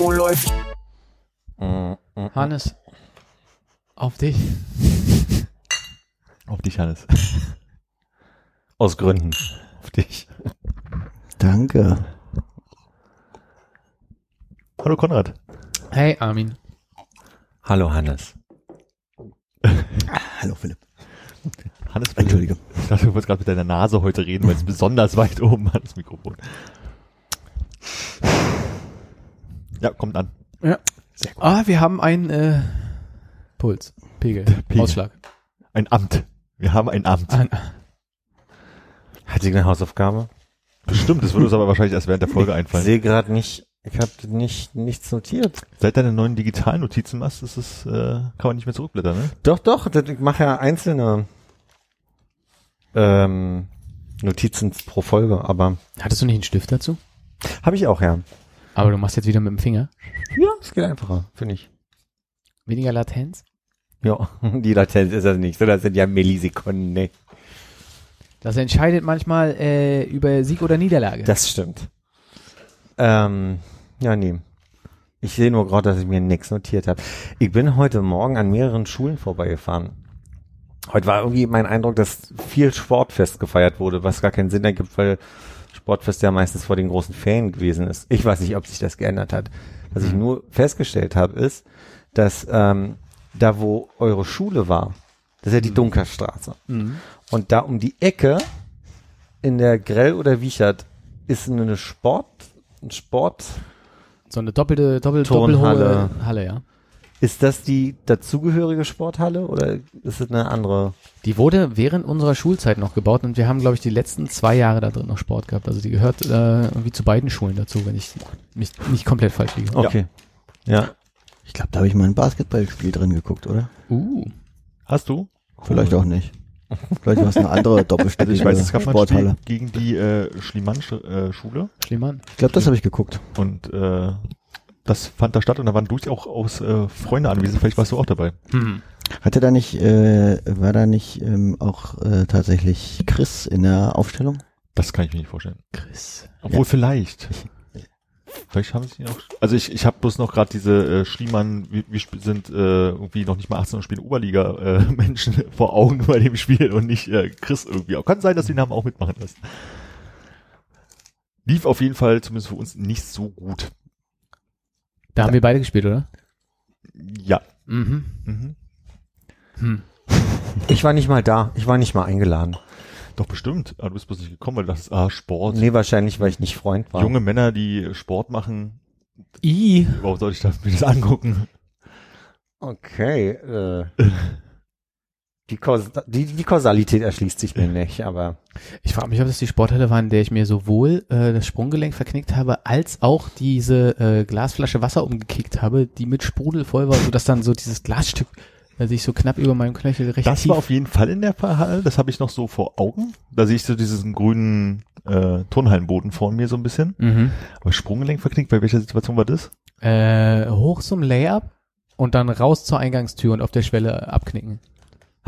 Oh, läuft. Hannes, auf dich. Auf dich, Hannes. Aus Gründen. Auf dich. Danke. Hallo Konrad. Hey Armin. Hallo Hannes. Hallo Philipp. Hannes, Entschuldige. Ich dachte, du wolltest gerade mit deiner Nase heute reden, weil es besonders weit oben hat, das Mikrofon. Ja, kommt an. Ja. Ah, wir haben einen äh, Puls, Pegel, Pegel. Ausschlag. Ein Amt. Wir haben ein Amt. Ein, Hat sie eine Hausaufgabe? Bestimmt, das wird uns aber wahrscheinlich erst während der Folge Ich einfallen. sehe gerade nicht, ich habe nicht nichts notiert. Seit deine neuen digitalen Notizen machst, ist es, äh, kann man nicht mehr zurückblättern, ne? Doch, doch, das- ich mache ja einzelne ähm, Notizen pro Folge, aber hattest du nicht einen Stift dazu? habe ich auch, ja. Aber du machst jetzt wieder mit dem Finger. Ja, es geht einfacher, finde ich. Weniger Latenz? Ja, die Latenz ist das nicht, so das sind ja Millisekunden, ne? Das entscheidet manchmal äh, über Sieg oder Niederlage. Das stimmt. Ähm, ja, nee. Ich sehe nur gerade, dass ich mir nichts notiert habe. Ich bin heute Morgen an mehreren Schulen vorbeigefahren. Heute war irgendwie mein Eindruck, dass viel Sportfest gefeiert wurde, was gar keinen Sinn ergibt, weil Sportfest ja meistens vor den großen Ferien gewesen ist. Ich weiß nicht, ob sich das geändert hat. Was ich nur festgestellt habe, ist, dass ähm, da, wo eure Schule war, das ist ja die Dunkerstraße. Mhm. Und da um die Ecke in der Grell oder Wiechert ist eine Sport, ein Sport. So eine doppelte, doppel, Turnhalle. Halle, ja. Ist das die dazugehörige Sporthalle oder ist es eine andere? Die wurde während unserer Schulzeit noch gebaut und wir haben, glaube ich, die letzten zwei Jahre da drin noch Sport gehabt. Also die gehört äh, irgendwie zu beiden Schulen dazu, wenn ich mich nicht komplett falsch liege. Okay. Ja. Ich glaube, da habe ich mal ein Basketballspiel drin geguckt, oder? Uh. Hast du? Vielleicht auch nicht. Vielleicht war es eine andere doppelstädtische ich weiß, es gab Sporthalle. gegen die äh, Schliemann-Schule Schliemann. Ich glaube, das habe ich geguckt. und äh, das fand da statt und da waren durchaus äh, Freunde anwesend. Vielleicht warst du auch dabei. Hm. Hatte da nicht, äh, war da nicht ähm, auch äh, tatsächlich Chris in der Aufstellung? Das kann ich mir nicht vorstellen. Chris. Obwohl vielleicht. Vielleicht haben sie ihn auch. Also ich, ich habe bloß noch gerade diese äh, Schliemann, wir, wir sind äh, irgendwie noch nicht mal 18 und spielen Oberliga äh, Menschen vor Augen bei dem Spiel und nicht äh, Chris irgendwie. Aber kann sein, dass die Namen auch mitmachen lassen. Lief auf jeden Fall zumindest für uns nicht so gut. Da haben wir beide gespielt, oder? Ja. Mhm. Mhm. Hm. Ich war nicht mal da. Ich war nicht mal eingeladen. Doch bestimmt. Aber du bist bloß nicht gekommen, weil du dachtest, ah, Sport. Nee, wahrscheinlich, weil ich nicht Freund war. Junge Männer, die Sport machen, I. warum soll ich das, mir das angucken? Okay. Äh, die, Kaus die, die Kausalität erschließt sich mir nicht, aber Ich frage mich, ob das die Sporthalle war, in der ich mir sowohl äh, das Sprunggelenk verknickt habe, als auch diese äh, Glasflasche Wasser umgekickt habe, die mit Sprudel voll war, sodass dann so dieses Glasstück äh, sich so knapp über meinem Knöchel recht Das tief war auf jeden Fall in der Halle, das habe ich noch so vor Augen. Da sehe ich so diesen grünen äh, Turnhallenboden vor mir so ein bisschen. mhm. Aber Sprunggelenk verknickt, bei welcher Situation war das? äh, hoch zum Layup und dann raus zur Eingangstür und auf der Schwelle abknicken.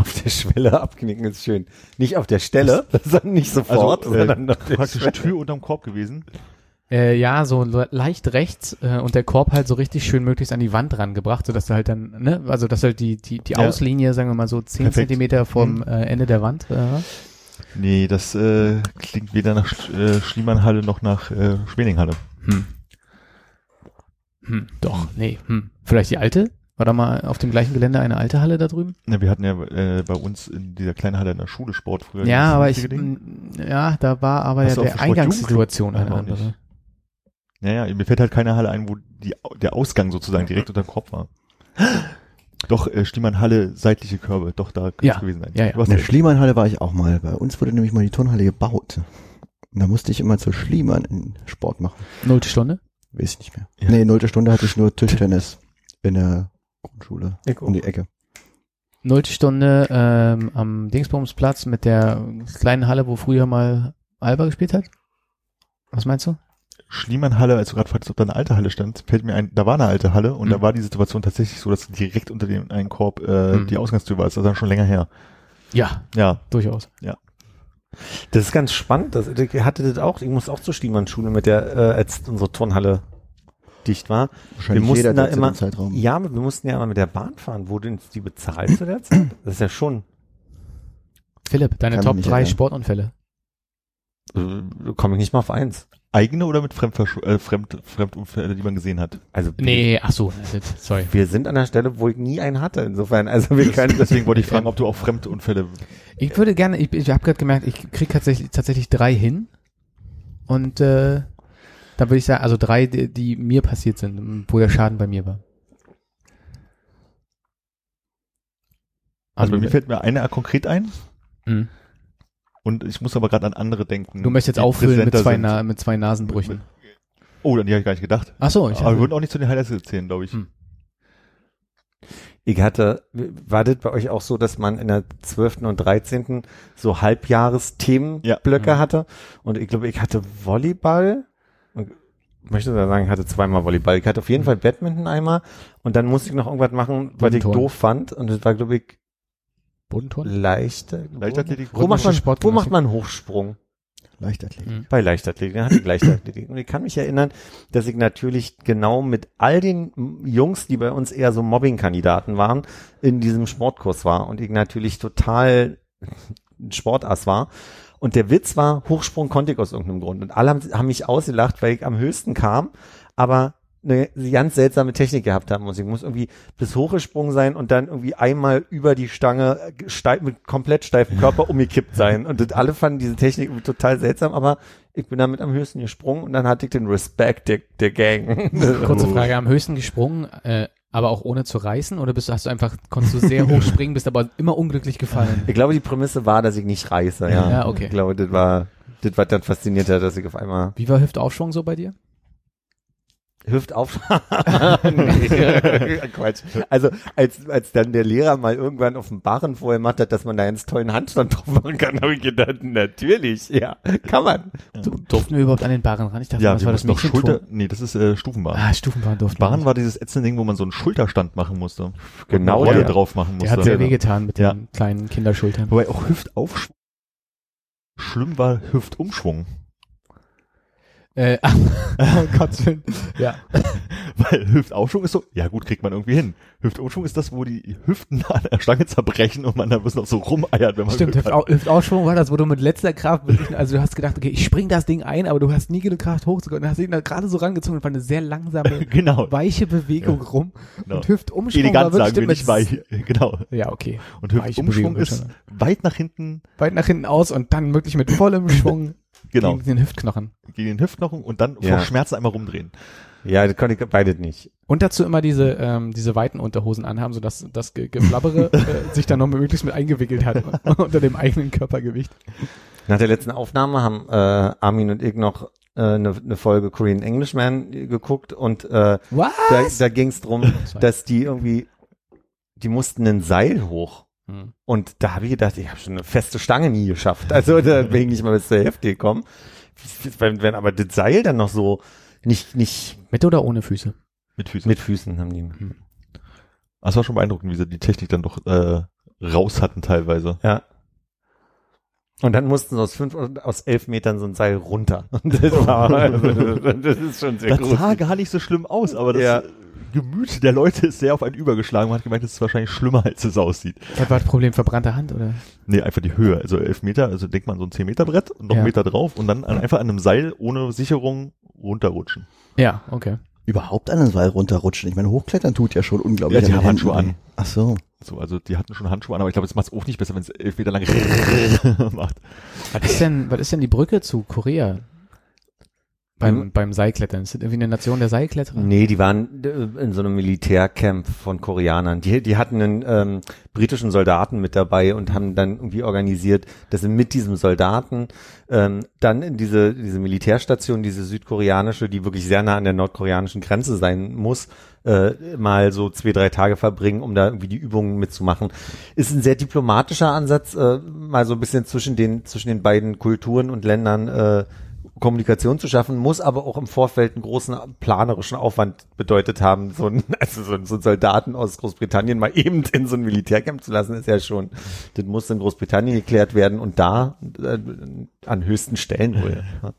Auf der Schwelle abknicken ist schön. Nicht auf der Stelle, sondern nicht sofort, also, äh, sondern auf der praktisch Schwelle. Tür unterm Korb gewesen. Äh, ja, so le- leicht rechts äh, und der Korb halt so richtig schön möglichst an die Wand rangebracht, sodass du halt dann, ne, also dass halt die, die, die Ja. Auslinie, sagen wir mal so zehn. Zentimeter vom Mhm. äh, Ende der Wand. Äh, Nee, das äh, klingt weder nach Sch äh, Schliemannhalle noch nach äh, Schweninghalle. hm. Hm, doch, nee, hm. Vielleicht die alte? War da mal auf dem gleichen Gelände eine alte Halle da drüben? Ne, wir hatten ja äh, bei uns in dieser kleinen Halle in der Schule Sport früher. Ja, aber ich, Ding. ja, da war aber Hast ja der Eingangssituation eine andere. Ja, ja, mir fällt halt keine Halle ein, wo die, der Ausgang sozusagen direkt unter dem Korb war. Doch, äh, Schliemannhalle, seitliche Körbe, doch, da könnte Ja, es gewesen sein. ja, ja. In der. Schliemannhalle war ich auch mal. Bei uns wurde nämlich mal die Turnhalle gebaut. Und da musste ich immer zur Schliemann in Sport machen. Nullte Stunde? Weiß ich nicht mehr. Ja. Nee, nullte Stunde hatte ich nur Tischtennis in der Grundschule. Ich Um die Ecke. Nullte Stunde ähm, am Dingsbumsplatz mit der kleinen Halle, wo früher mal Alba gespielt hat. Was meinst du? Schliemannhalle, als du gerade fragtest, ob da eine alte Halle stand, fällt mir ein, da war eine alte Halle und Mhm. da war die Situation tatsächlich so, dass direkt unter dem einen Korb äh, Mhm. die Ausgangstür war. Das ist dann schon länger her. Ja, Ja, durchaus. Das ist ganz spannend. Das, ich hatte das auch. Ich muss auch zur Schliemann-Schule mit der, äh, als unsere Turnhalle dicht war. Wahrscheinlich mussten jeder da immer- Zeitraum. Ja, wir mussten ja immer mit der Bahn fahren. Wurde uns die bezahlt zu der Zeit? Das ist ja schon, Philipp, deine Kann Top mich 3 erinnern. Sportunfälle. äh, komme ich nicht mal auf eins. eigene oder mit Fremdversch äh, Fremd Fremdunfälle, die man gesehen hat. Also Nee, ach so, das- sorry. wir sind an der Stelle, wo ich nie einen hatte. Insofern, also wir können Deswegen wollte ich fragen, ob du auch Fremdunfälle. Ich würde gerne, ich, ich habe gerade gemerkt, ich krieg tatsächlich tatsächlich drei hin. Und äh, da würde ich sagen, also drei, die, die mir passiert sind, wo der Schaden bei mir war. Also bei mir fällt mir eine konkret ein Mhm. und ich muss aber gerade an andere denken. Du möchtest jetzt auffüllen mit zwei. Na, mit zwei Nasenbrüchen. Oh, dann die habe ich gar nicht gedacht. Ach so, ich aber wir hatte, würden auch nicht zu den Highlights zählen, glaube ich. Hm. Ich hatte, war das bei euch auch so, dass man in der 12. und 13. so Halbjahres-Themenblöcke Ja. hatte? Und ich glaube, ich hatte Volleyball. Möchte da sagen, ich hatte zweimal Volleyball. Ich hatte auf jeden Fall Badminton einmal. Und dann musste ich noch irgendwas machen, was ich doof fand. Und das war, glaube ich, Bodenturn? leichte. Leichtathletik? Wo macht man, wo Sportgymnastik. macht man Hochsprung? Leichtathletik. Mhm. Bei Leichtathletik, dann hatte ich Leichtathletik. Und ich kann mich erinnern, dass ich natürlich genau mit all den Jungs, die bei uns eher so Mobbing-Kandidaten waren, in diesem Sportkurs war und ich natürlich total ein Sportass war. Und der Witz war, Hochsprung konnte ich aus irgendeinem Grund. Und alle haben, haben mich ausgelacht, weil ich am höchsten kam, aber eine ganz seltsame Technik gehabt haben muss. Ich muss irgendwie bis hochgesprungen sein und dann irgendwie einmal über die Stange äh, steif, mit komplett steifem Körper umgekippt sein. Und das, alle fanden diese Technik total seltsam, aber ich bin damit am höchsten gesprungen und dann hatte ich den Respekt der, der Gang. Kurze Frage, am höchsten gesprungen, äh, aber auch ohne zu reißen? Oder bist du, hast du einfach, konntest du sehr hoch springen, bist aber immer unglücklich gefallen? Ich glaube, die Prämisse war, dass ich nicht reiße, ja. Ja, okay. Ich glaube, das war, das war dann fasziniert hat, dass ich auf einmal Wie war Hüftaufschwung so bei dir? Hüft auf. nee, Quatsch. Also als als dann der Lehrer mal irgendwann auf dem Barren vorher gemacht hat, dass man da einen tollen Handstand drauf machen kann, habe ich gedacht, natürlich, ja, kann man. Du, durften wir überhaupt an den Barren ran? Ich dachte, Ja, das war das Mädchenturm. Schulter, nee, das ist äh, Stufenbahn. Ah, Stufenbahn durften nicht. war dieses ätzende Ding, wo man so einen Schulterstand machen musste. Genau, Rolle der- drauf machen Der musste. hat sehr wehgetan mit Ja. den kleinen Kinderschultern. Wobei auch Hüftaufschwung. Schlimm war Hüftumschwung. Äh, oh Gott. Ja. Weil Hüftaufschwung ist so, ja gut, kriegt man irgendwie hin. Hüftumschwung ist das, wo die Hüften an der Stange zerbrechen und man da bis noch so rumeiert, wenn man Stimmt. Hüftau Hüftaufschwung war das, wo du mit letzter Kraft wirklich, also du hast gedacht, okay, ich spring das Ding ein, aber du hast nie genug Kraft hochzukommen. Dann hast du ihn da gerade so rangezogen und war eine sehr langsame, Genau. weiche Bewegung rum. genau. Und Hüftumschwung Elegant war sagen wir wirklich nicht weich. Genau. Ja, okay. Und Hüftumschwung ist weit nach hinten, Weit nach hinten aus und dann wirklich mit vollem Schwung genau, gegen den Hüftknochen. gegen den Hüftknochen und dann Ja. vor Schmerzen einmal rumdrehen. Ja, das konnte ich beides nicht. Und dazu immer diese, ähm, diese weiten Unterhosen anhaben, sodass das Ge Geflabbere äh, sich dann noch möglichst mit eingewickelt hat unter dem eigenen Körpergewicht. Nach der letzten Aufnahme haben äh, Armin und ich noch äh, eine, eine Folge Korean Englishman geguckt und äh, da, da ging es darum, dass die irgendwie, die mussten ein Seil hoch. Hm. Und da habe ich gedacht, ich habe schon eine feste Stange nie geschafft. Also da bin ich nicht mal bis zur Hälfte gekommen. Wenn, wenn aber das Seil dann noch so nicht, nicht Mit oder ohne Füße? Mit Füßen. mit Füßen haben die. Das war schon beeindruckend, wie sie die Technik dann doch äh, raus hatten teilweise. Ja. Und dann mussten sie aus fünf, aus elf Metern so ein Seil runter. Und das war, also, das ist schon sehr Das gruselig. sah gar nicht so schlimm aus, aber das Ja. Gemüt der Leute ist sehr auf einen übergeschlagen. Man hat gemeint, das ist wahrscheinlich schlimmer, als es aussieht. Was war das Problem? Verbrannte Hand oder? Nee, einfach die Höhe. Also elf Meter, also denkt man so ein 10 Meter Brett und noch Ja. einen Meter drauf und dann an, einfach an einem Seil ohne Sicherung runterrutschen. Ja, okay. Überhaupt an den Seil runterrutschen. Ich meine, hochklettern tut ja schon unglaublich. Ja, die haben Handschuhe an. Ach so. So, also die hatten schon Handschuhe an, aber ich glaube, das macht es auch nicht besser, wenn es elf Meter lang macht. Was ist denn, was ist denn die Brücke zu Korea? Beim, beim Seilklettern. Ist das irgendwie eine Nation der Seilkletterer? Nee, die waren äh, in so einem Militärcamp von Koreanern. Die, die hatten einen ähm, britischen Soldaten mit dabei und haben dann irgendwie organisiert, dass sie mit diesem Soldaten ähm, dann in diese, diese Militärstation, diese südkoreanische, die wirklich sehr nah an der nordkoreanischen Grenze sein muss, äh, mal so zwei, drei Tage verbringen, um da irgendwie die Übungen mitzumachen. Ist ein sehr diplomatischer Ansatz, äh, mal so ein bisschen zwischen den, zwischen den beiden Kulturen und Ländern äh, Kommunikation zu schaffen, muss aber auch im Vorfeld einen großen planerischen Aufwand bedeutet haben, so ein, also so, ein- so einen Soldaten aus Großbritannien mal eben in so ein Militärcamp zu lassen, ist ja schon, das muss in Großbritannien geklärt werden und da äh, an höchsten Stellen wohl. Ja.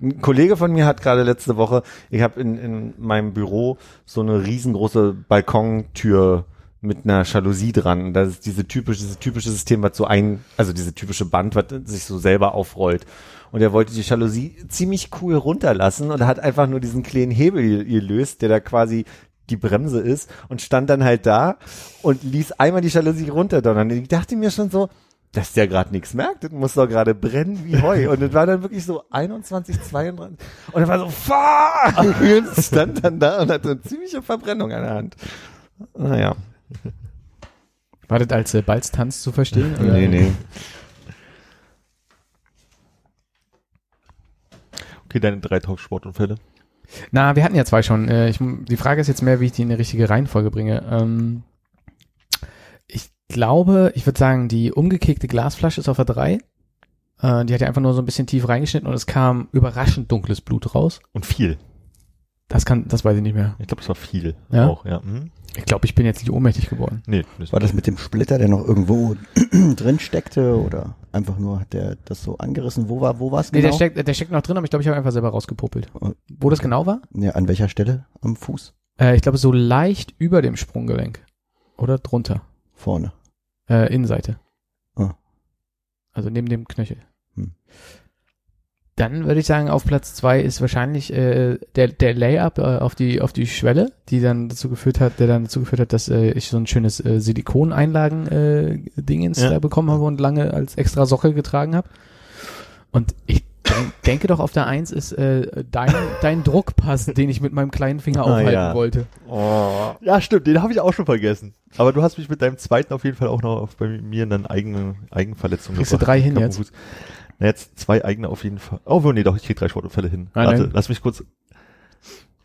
Ein Kollege von mir hat gerade letzte Woche, ich habe in, in meinem Büro so eine riesengroße Balkontür mit einer Jalousie dran. Das ist diese typische, dieses typische System, was so ein, also diese typische Band, was sich so selber aufrollt. Und er wollte die Jalousie ziemlich cool runterlassen und hat einfach nur diesen kleinen Hebel gelöst, der da quasi die Bremse ist und stand dann halt da und ließ einmal die Jalousie runterdonnern. Ich dachte mir schon so, dass der gerade nichts merkt, das muss doch gerade brennen wie Heu. Und das war dann wirklich so 21, 32. Und er war so, fuck! Und stand dann da und hatte eine ziemliche Verbrennung an der Hand. Naja. War das als äh, Balztanz zu verstehen? oder? Nee, nee. Okay, deine drei Top-Sportunfälle. Na, wir hatten ja zwei schon. Äh, ich, die Frage ist jetzt mehr, wie ich die in die richtige Reihenfolge bringe. Ähm, ich glaube, ich würde sagen, die umgekickte Glasflasche ist auf der 3. Äh, die hat ja einfach nur so ein bisschen tief reingeschnitten und es kam überraschend dunkles Blut raus. Und viel. Das kann, das weiß ich nicht mehr. Ich glaube, es war viel. Ja? Auch, ja. Mhm. Ich glaube, ich bin jetzt nicht ohnmächtig geworden. Nee, das War das mit dem Splitter, der noch irgendwo drin steckte oder einfach nur hat der das so angerissen? Wo war, wo war es Nee, genau? der steckt, der steckt noch drin, aber ich glaube, ich habe einfach selber rausgepuppelt. Oh. Wo das genau war? ja, an welcher Stelle? Am Fuß? Äh, ich glaube, so leicht über dem Sprunggelenk. Oder drunter. Vorne. Äh, Innenseite. Ah. Also neben dem Knöchel. Hm. Dann würde ich sagen, auf Platz zwei ist wahrscheinlich äh, der, der Layup äh, auf die auf die Schwelle, die dann dazu geführt hat, der dann dazu geführt hat, dass äh, ich so ein schönes äh, Silikoneinlagen äh, Ja. da bekommen habe und lange als extra Sockel getragen habe. Und ich denk, denke doch auf der Eins ist äh, dein dein Druckpass, den ich mit meinem kleinen Finger Ah, aufhalten ja. wollte. Oh. Ja, stimmt, den habe ich auch schon vergessen. Aber du hast mich mit deinem zweiten auf jeden Fall auch noch auf, bei mir in eine eigene Eigenverletzung Kriegst du drei hin jetzt? Na, jetzt zwei eigene auf jeden Fall. Oh, nee, doch, ich krieg drei Sportunfälle hin. Nein, Warte, nein. lass mich kurz.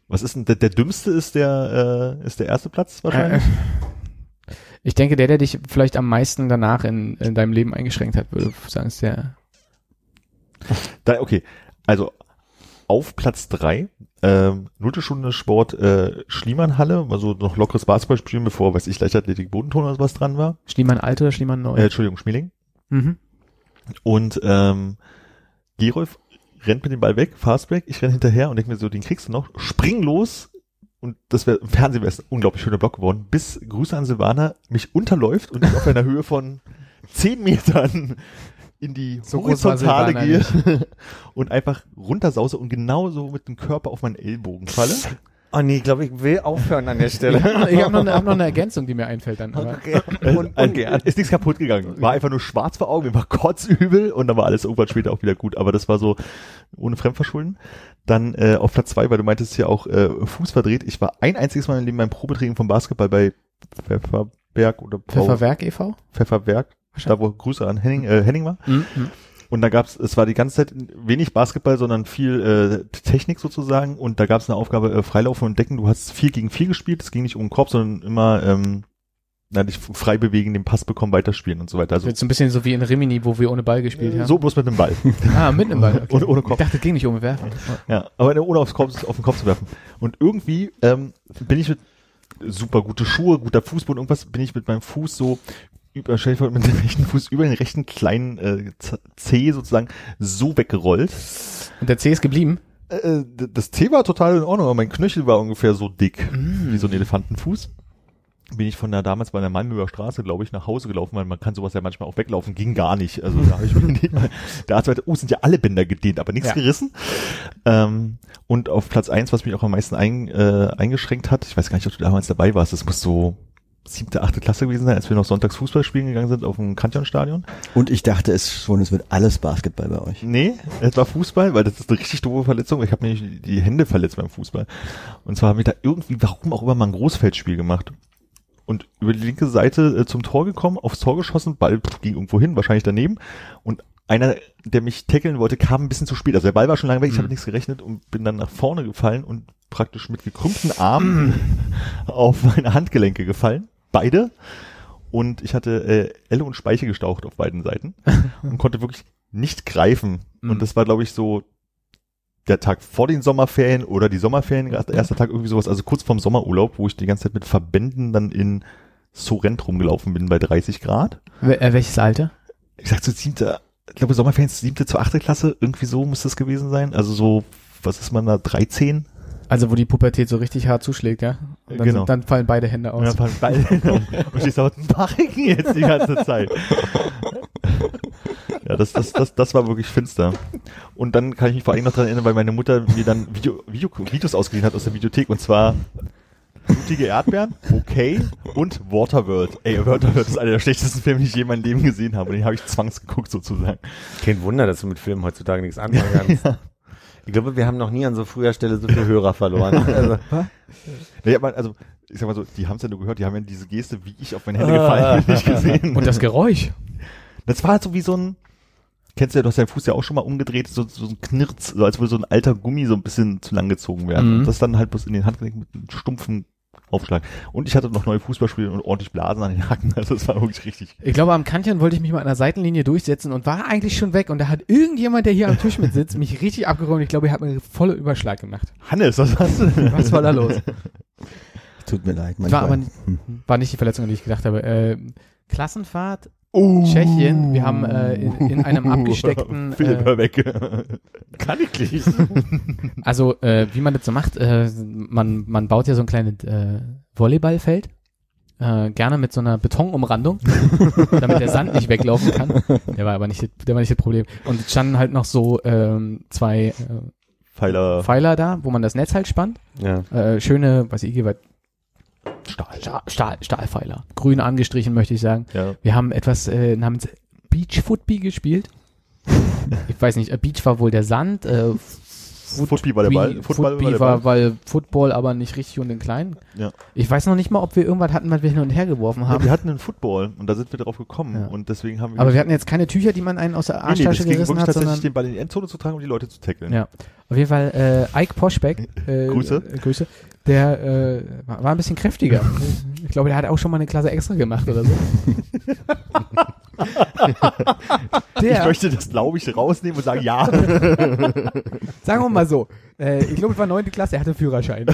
Was ist denn der, der dümmste ist der äh, ist der erste Platz wahrscheinlich? Äh, Ich denke, der, der dich vielleicht am meisten danach in, in deinem Leben eingeschränkt hat, würde ich sagen, ist der. Da, okay, also auf Platz drei ähm, nullte Stunde Sport äh, Schliemannhalle, also noch lockeres Basketball spielen, bevor, weiß ich, Leichtathletik, Bodenton oder sowas dran war. Schliemann alt oder Schliemann neu? Äh, Entschuldigung, Schmeling. mhm. Und ähm, Gerolf rennt mit dem Ball weg, Fastbreak, ich renn hinterher und denke mir so, den kriegst du noch, spring los und das wäre im Fernsehen wäre es ein unglaublich schöner Block geworden, bis Grüße an Silvana mich unterläuft und ich auf einer Höhe von zehn Metern in die So Horizontale gehe und einfach runtersause und genauso mit dem Körper auf meinen Ellbogen falle. Oh nee, ich glaube, ich will aufhören an der Stelle. Ich habe noch, eine- hab noch eine Ergänzung, die mir einfällt dann. Aber Okay. Und, ungern. Ist nichts kaputt gegangen. War einfach nur schwarz vor Augen, mir war kotzübel und dann war alles irgendwann später auch wieder gut. Aber das war so ohne Fremdverschulden. Dann äh, auf Platz zwei, weil du meintest ja auch äh, Fuß verdreht. Ich war ein einziges Mal in meinem Probetraining vom Basketball bei Pfefferberg oder Pfefferwerk e.V.? Pfefferberg. Da wo Grüße an Henning, äh, Henning war. Mhm. Und da gab's, es war die ganze Zeit wenig Basketball, sondern viel äh, Technik sozusagen. Und da gab's eine Aufgabe, äh, Freilaufen und Decken. Du hast vier gegen vier gespielt. Es ging nicht um den Korb, sondern immer ähm, na, dich frei bewegen, den Pass bekommen, weiterspielen und so weiter. Also Jetzt so ein bisschen so wie in Rimini, wo wir ohne Ball gespielt haben. so bloß mit dem Ball. Ah, mit einem Ball. Okay. Ohne- ohne Kopf. Ich dachte, es ging nicht um Werfen. ja, aber ohne aufs Kopf, auf den Kopf zu werfen. Und irgendwie ähm, bin ich mit super gute Schuhe, guter Fußboden, irgendwas, bin ich mit meinem Fuß so über, stell dir mit dem rechten Fuß über den rechten kleinen äh, Zeh sozusagen so weggerollt. Und der C ist geblieben. Äh, d- das Zeh war total in Ordnung, aber mein Knöchel war ungefähr so dick wie so ein Elefantenfuß. Bin ich von der damals bei der Malmöer Straße, glaube ich, nach Hause gelaufen, weil man kann sowas ja manchmal auch weglaufen, ging gar nicht. Also da habe ich mir nicht, der Arzt meinte, oh, sind ja alle Bänder gedehnt, aber nichts Ja. gerissen. Ähm, und auf Platz eins, was mich auch am meisten ein, äh, eingeschränkt hat, ich weiß gar nicht, ob du damals dabei warst, das muss so siebte, achte Klasse gewesen sein, als wir noch sonntags Fußball spielen gegangen sind auf dem Kantonstadion. Und ich dachte es schon, es wird alles Basketball bei euch. Nee, es war Fußball, weil das ist eine richtig doofe Verletzung. Ich habe nämlich die Hände verletzt beim Fußball. Und zwar haben wir da irgendwie, warum auch immer, mal ein Großfeldspiel gemacht. Und über die linke Seite äh, zum Tor gekommen, aufs Tor geschossen, Ball pff, ging irgendwo hin, wahrscheinlich daneben. Und einer, der mich tackeln wollte, kam ein bisschen zu spät. Also der Ball war schon lange weg, ich habe nichts gerechnet und bin dann nach vorne gefallen und praktisch mit gekrümmten Armen auf meine Handgelenke gefallen. Beide. Und ich hatte äh, Elle und Speiche gestaucht auf beiden Seiten und konnte wirklich nicht greifen. Mhm. Und das war, glaube ich, so der Tag vor den Sommerferien oder die Sommerferien, erster Tag irgendwie sowas, also kurz vorm Sommerurlaub, wo ich die ganze Zeit mit Verbänden dann in Sorrent rumgelaufen bin bei 30 Grad. Wel- äh, welches Alter? Ich sag so siebte, ich glaube Sommerferien siebte zu achte Klasse, irgendwie so muss das gewesen sein. Also so, was ist man da, 13? Also wo die Pubertät so richtig hart zuschlägt, ja? Und dann, Genau. sind, dann fallen beide Hände aus. Ja, fallen beide und stehst da, was mach ich denn jetzt die ganze Zeit? Ja, das, das, das, das war wirklich finster. Und dann kann ich mich vor allem noch dran erinnern, weil meine Mutter mir dann Video, Video, Videos ausgeliehen hat aus der Videothek und zwar Blutige Erdbeeren, okay, und Waterworld. Ey, Waterworld ist einer der schlechtesten Filme, die ich je in meinem Leben gesehen habe. Und den habe ich zwangsgeguckt sozusagen. Kein Wunder, dass du mit Filmen heutzutage nichts anfangen kannst. Ich glaube, wir haben noch nie an so früher Stelle so viele Hörer verloren. Also, Nee, aber also, ich sag mal so, die haben es ja nur gehört, die haben ja diese Geste, wie ich auf meine Hände gefallen bin, nicht gesehen. Und das Geräusch. Das war halt so wie so ein, kennst du ja, du hast deinen Fuß ja auch schon mal umgedreht, so, so ein Knirz, so als würde so ein alter Gummi so ein bisschen zu lang gezogen werden. Mhm. Und das dann halt bloß in den Handgelenk mit einem stumpfen Aufschlag. Und ich hatte noch neue Fußballspiele und ordentlich Blasen an den Hacken, also das war wirklich richtig. Ich glaube, am Kantchen wollte ich mich mal an der Seitenlinie durchsetzen und war eigentlich schon weg. Und da hat irgendjemand, der hier am Tisch mit sitzt, mich richtig abgeräumt. Ich glaube, er hat mir volle Überschlag gemacht. Hannes, was hast du? Was war da los? Tut mir leid. War manchmal. aber nicht, war nicht die Verletzung, an die ich gedacht habe. Äh, Klassenfahrt, Oh. Tschechien. Wir haben äh, in, in einem abgesteckten, Philipp, äh, weg. Kann ich nicht. also äh, wie man das so macht, äh, man, man baut ja so ein kleines äh, Volleyballfeld. Äh, gerne mit so einer Betonumrandung, damit der Sand nicht weglaufen kann. Der war aber nicht, der war nicht das Problem. Und es standen halt noch so ähm, zwei äh, Pfeiler. Pfeiler da, wo man das Netz halt spannt. ja. Äh, schöne, was ich Stahl. Stahl, Stahl, Stahlpfeiler. Grün angestrichen, möchte ich sagen. Ja. Wir haben etwas äh, namens Beach Football gespielt. ich weiß nicht, äh, Beach war wohl der Sand. Äh, Foot- Football war der Ball. Football Football war der war, Ball. weil Football aber nicht richtig und in klein. Ja. Ich weiß noch nicht mal, ob wir irgendwas hatten, was wir hin und her geworfen Ja, haben. wir hatten einen Football und da sind wir drauf gekommen Ja. und deswegen haben wir. aber wir hatten jetzt keine Tücher, die man einen aus der nee, nee, Arschtasche das ging gerissen hat, tatsächlich sondern den Ball in die Endzone zu tragen und die Leute zu tackeln. Ja. Auf jeden Fall äh, Ike Poschbeck, äh, Grüße. Äh, Grüße, der äh, war ein bisschen kräftiger. ich glaube, der hat auch schon mal eine Klasse extra gemacht oder so. Ich der, möchte das, glaube ich, rausnehmen und sagen, ja. sagen wir mal so, äh, ich glaube, es war neunte Klasse, er hatte Führerschein.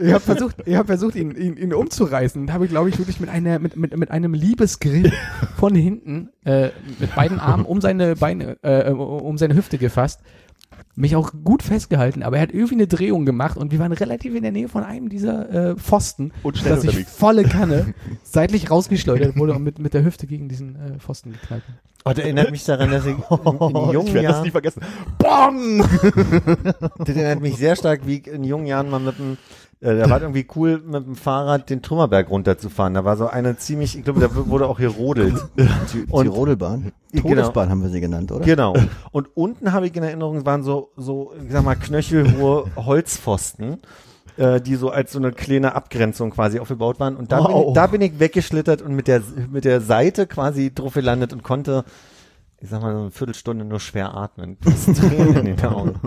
ich habe versucht, ich habe versucht, ihn, ihn, ihn umzureißen und habe, glaube ich, wirklich mit einer, mit, mit, mit einem Liebesgrill von hinten äh, mit beiden Armen um seine Beine, äh, um seine Hüfte gefasst. Mich auch gut festgehalten, aber er hat irgendwie eine Drehung gemacht und wir waren relativ in der Nähe von einem dieser äh, Pfosten, Und dass ich volle Kanne seitlich rausgeschleudert wurde und mit, mit der Hüfte gegen diesen äh, Pfosten geknallt. bin. Oh, das erinnert mich daran, dass ich in, in ich jungen werde das nie vergessen. Bong! das erinnert mich sehr stark, wie ich in jungen Jahren mal mit dem, äh, da war irgendwie cool, mit dem Fahrrad den Trümmerberg runterzufahren. Da war so eine ziemlich, ich glaube, da wurde auch gerodelt. Ti- Und- Tirodelbahn. Genau. Todesbahn haben wir sie genannt, oder? Genau. Und unten habe ich in Erinnerung, waren so, so, ich sag mal, knöchelhohe Holzpfosten, äh, die so als so eine kleine Abgrenzung quasi aufgebaut waren. Und da, bin, Wow. ich, da bin ich weggeschlittert und mit der, mit der Seite quasi drauf gelandet und konnte, ich sag mal, so eine Viertelstunde nur schwer atmen. Bis Tränen in den Augen.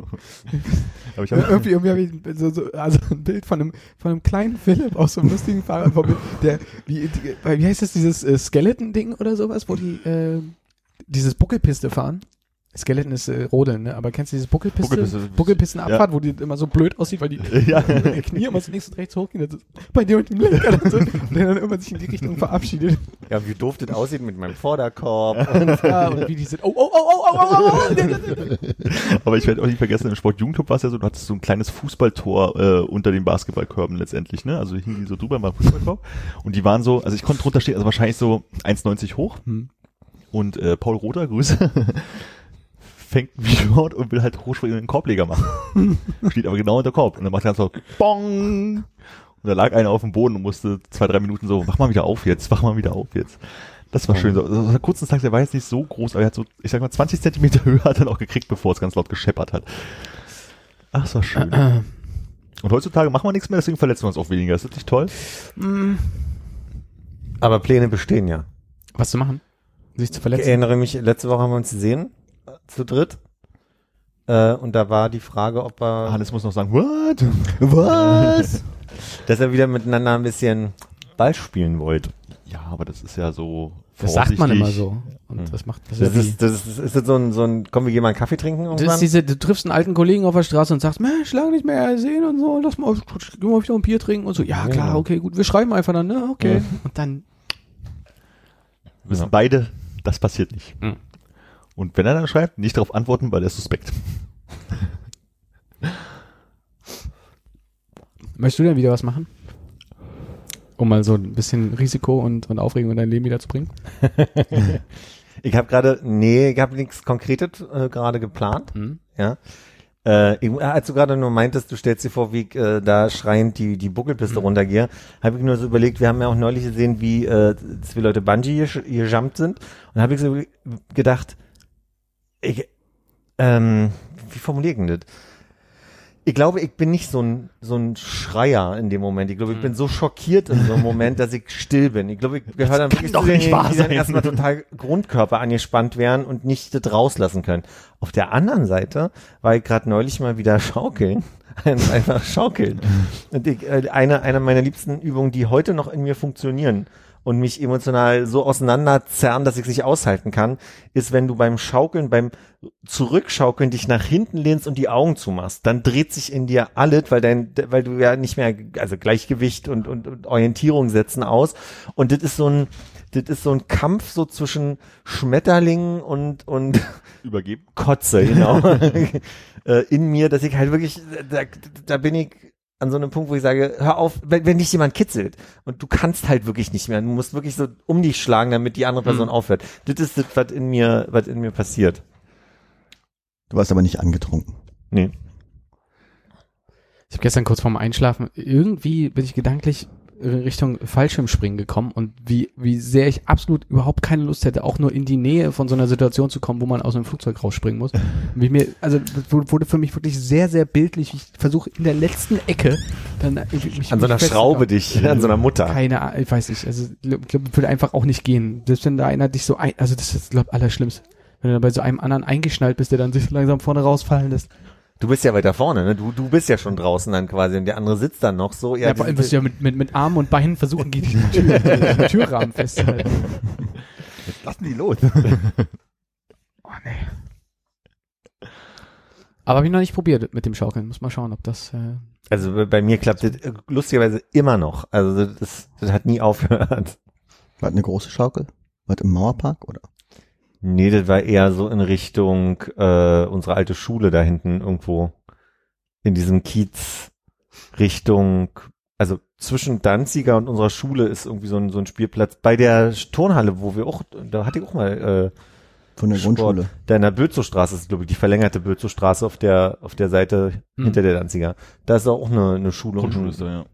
Aber ich habe irgendwie irgendwie habe ich so, so, also ein Bild von einem, von einem kleinen Philipp aus so einem lustigen Fahrrad, der, wie, die, wie heißt das, dieses äh, Skeleton-Ding oder sowas, wo die äh, dieses Buckelpiste fahren? Skeleton ist äh, Rodeln, ne? Aber kennst du dieses Buckelpiste? Buckelpiste. Buckelpistenabfahrt, wo die immer so blöd aussieht, weil die Ja. die Knie immer so links und rechts hochgehen. Das ist bei dir und dem Lenker und, so, und der dann immer sich in die Richtung verabschiedet. Ja, wie doof das aussieht mit meinem Vorderkorb. Ja, und wie die sind, oh, oh, oh, oh, oh, oh, oh. Aber ich werde auch nicht vergessen, im Sportjugendclub war es ja so, du hattest so ein kleines Fußballtor äh, unter den Basketballkörben letztendlich, ne? Also hingen die so drüber beim Fußballkorb. Und die waren so, also ich konnte drunter stehen, also wahrscheinlich so 1,90 hoch. Hm. Und äh, Paul Rother, Grüße, fängt ein Video und will halt hochspringen und einen Korbleger machen. Steht aber genau unter Korb. Und dann macht er ganz so Bong! Und da lag einer auf dem Boden und musste zwei, drei Minuten so, wach mal wieder auf jetzt, wach mal wieder auf jetzt. Das war schön. So, so einen kurzen Tag, der war jetzt nicht so groß, aber er hat so, ich sag mal, 20 Zentimeter Höhe hat er noch gekriegt, bevor es ganz laut gescheppert hat. Ach, das war schön. Und heutzutage machen wir nichts mehr, deswegen verletzen wir uns auch weniger. Ist das nicht toll? Aber Pläne bestehen ja. Was zu machen? Sich zu Ich verletzen? erinnere mich, letzte Woche haben wir uns gesehen, äh, zu dritt. Äh, und da war die Frage, ob er, Hannes muss noch sagen, what? Was? dass er wieder miteinander ein bisschen Ball spielen wollte. Ja, aber das ist ja so Das sagt man immer so. Und Hm. das macht das, Das ist, das ist, ist das so ein, so ein, komm, wir gehen mal einen Kaffee trinken das irgendwann? ist diese, du triffst einen alten Kollegen auf der Straße und sagst, Mensch, lange nicht mehr sehen und so, lass mal, gehen wir wieder ein Bier trinken und so. Ja, Ja, klar, genau. okay, gut, wir schreiben einfach dann, ne, okay. Ja. Und dann, Wir wissen Ja. beide, das passiert nicht. Mhm. Und wenn er dann schreibt, nicht darauf antworten, weil er ist suspekt. möchtest du denn wieder was machen? Um mal so ein bisschen Risiko und, und Aufregung in dein Leben wieder zu bringen? Ich habe gerade, nee, ich habe nichts Konkretes äh, gerade geplant. Hm? Ja. Äh, ich, als du gerade nur meintest, du stellst dir vor, wie ich äh, da schreiend die, die Buckelpiste runtergehe, habe ich nur so überlegt, wir haben ja auch neulich gesehen, wie äh, zwei Leute Bungee gejumpt sind. Und habe ich so gedacht, ich, ähm, wie formuliere ich denn das? Ich glaube, ich bin nicht so ein, so ein Schreier in dem Moment. Ich glaube, ich bin so schockiert in so einem Moment, dass ich still bin. Ich glaube, ich gehöre dann wirklich zu wahr die dann erstmal total Grundkörper angespannt werden und nicht das rauslassen können. Auf der anderen Seite war ich gerade neulich mal wieder schaukeln. Einfach schaukeln. Und ich, äh, eine, eine meiner liebsten Übungen, die heute noch in mir funktionieren und mich emotional so auseinanderzerren, dass ich es nicht aushalten kann, ist, wenn du beim Schaukeln, beim Zurückschaukeln dich nach hinten lehnst und die Augen zumachst. Dann dreht sich in dir alles, weil dein, weil du ja nicht mehr, also Gleichgewicht und, und, und Orientierung setzen aus. Und das ist so ein, das ist so ein Kampf so zwischen Schmetterlingen und, und Übergeben. Kotze, genau, äh, in mir, dass ich halt wirklich, da, da bin ich an so einem Punkt, wo ich sage, hör auf, wenn, wenn dich jemand kitzelt und du kannst halt wirklich nicht mehr, du musst wirklich so um dich schlagen, damit die andere Person Mhm. aufhört. Das ist das, was in mir, was in mir passiert. Du warst aber nicht angetrunken. Nee. Ich habe gestern kurz vorm Einschlafen, irgendwie bin ich gedanklich Richtung Fallschirmspringen gekommen und wie, wie sehr ich absolut überhaupt keine Lust hätte, auch nur in die Nähe von so einer Situation zu kommen, wo man aus einem Flugzeug rausspringen muss. Wie mir, also das wurde für mich wirklich sehr, sehr bildlich. Ich versuche in der letzten Ecke dann mich An so einer Schraube dich, an so einer Mutter. Keine Ahnung, ich weiß nicht. Also ich glaube, würde einfach auch nicht gehen. Selbst wenn da einer dich so ein, also das ist, glaube Allerschlimmste. Wenn du dann bei so einem anderen eingeschnallt bist, der dann sich langsam vorne rausfallen lässt. Du bist ja weiter vorne, ne? Du, du bist ja schon draußen dann quasi und der andere sitzt dann noch so. Ja, vor allem wirst du ja mit, mit, mit Armen und Beinen versuchen, gegen den, Tür, den Türrahmen festzuhalten. Jetzt lassen die los. Oh, nee. Aber habe ich noch nicht probiert mit dem Schaukeln. Muss mal schauen, ob das. Äh, also bei- mir klappt das äh, lustigerweise immer noch. Also das, das hat nie aufgehört. War das eine große Schaukel? War das im Mauerpark oder? Nee, das war eher so in Richtung äh, unsere alte Schule da hinten irgendwo in diesem Kiez Richtung, also zwischen Danziger und unserer Schule ist irgendwie so ein, so ein Spielplatz. Bei der Turnhalle, wo wir auch, da hatte ich auch mal äh, Von der Sport. Grundschule. Da in der Bözowstraße ist, glaube ich, die verlängerte Bözowstraße auf der auf der Seite Hm. hinter der Danziger. Da ist auch eine, eine Schule. Grundschule und, ist da, ja.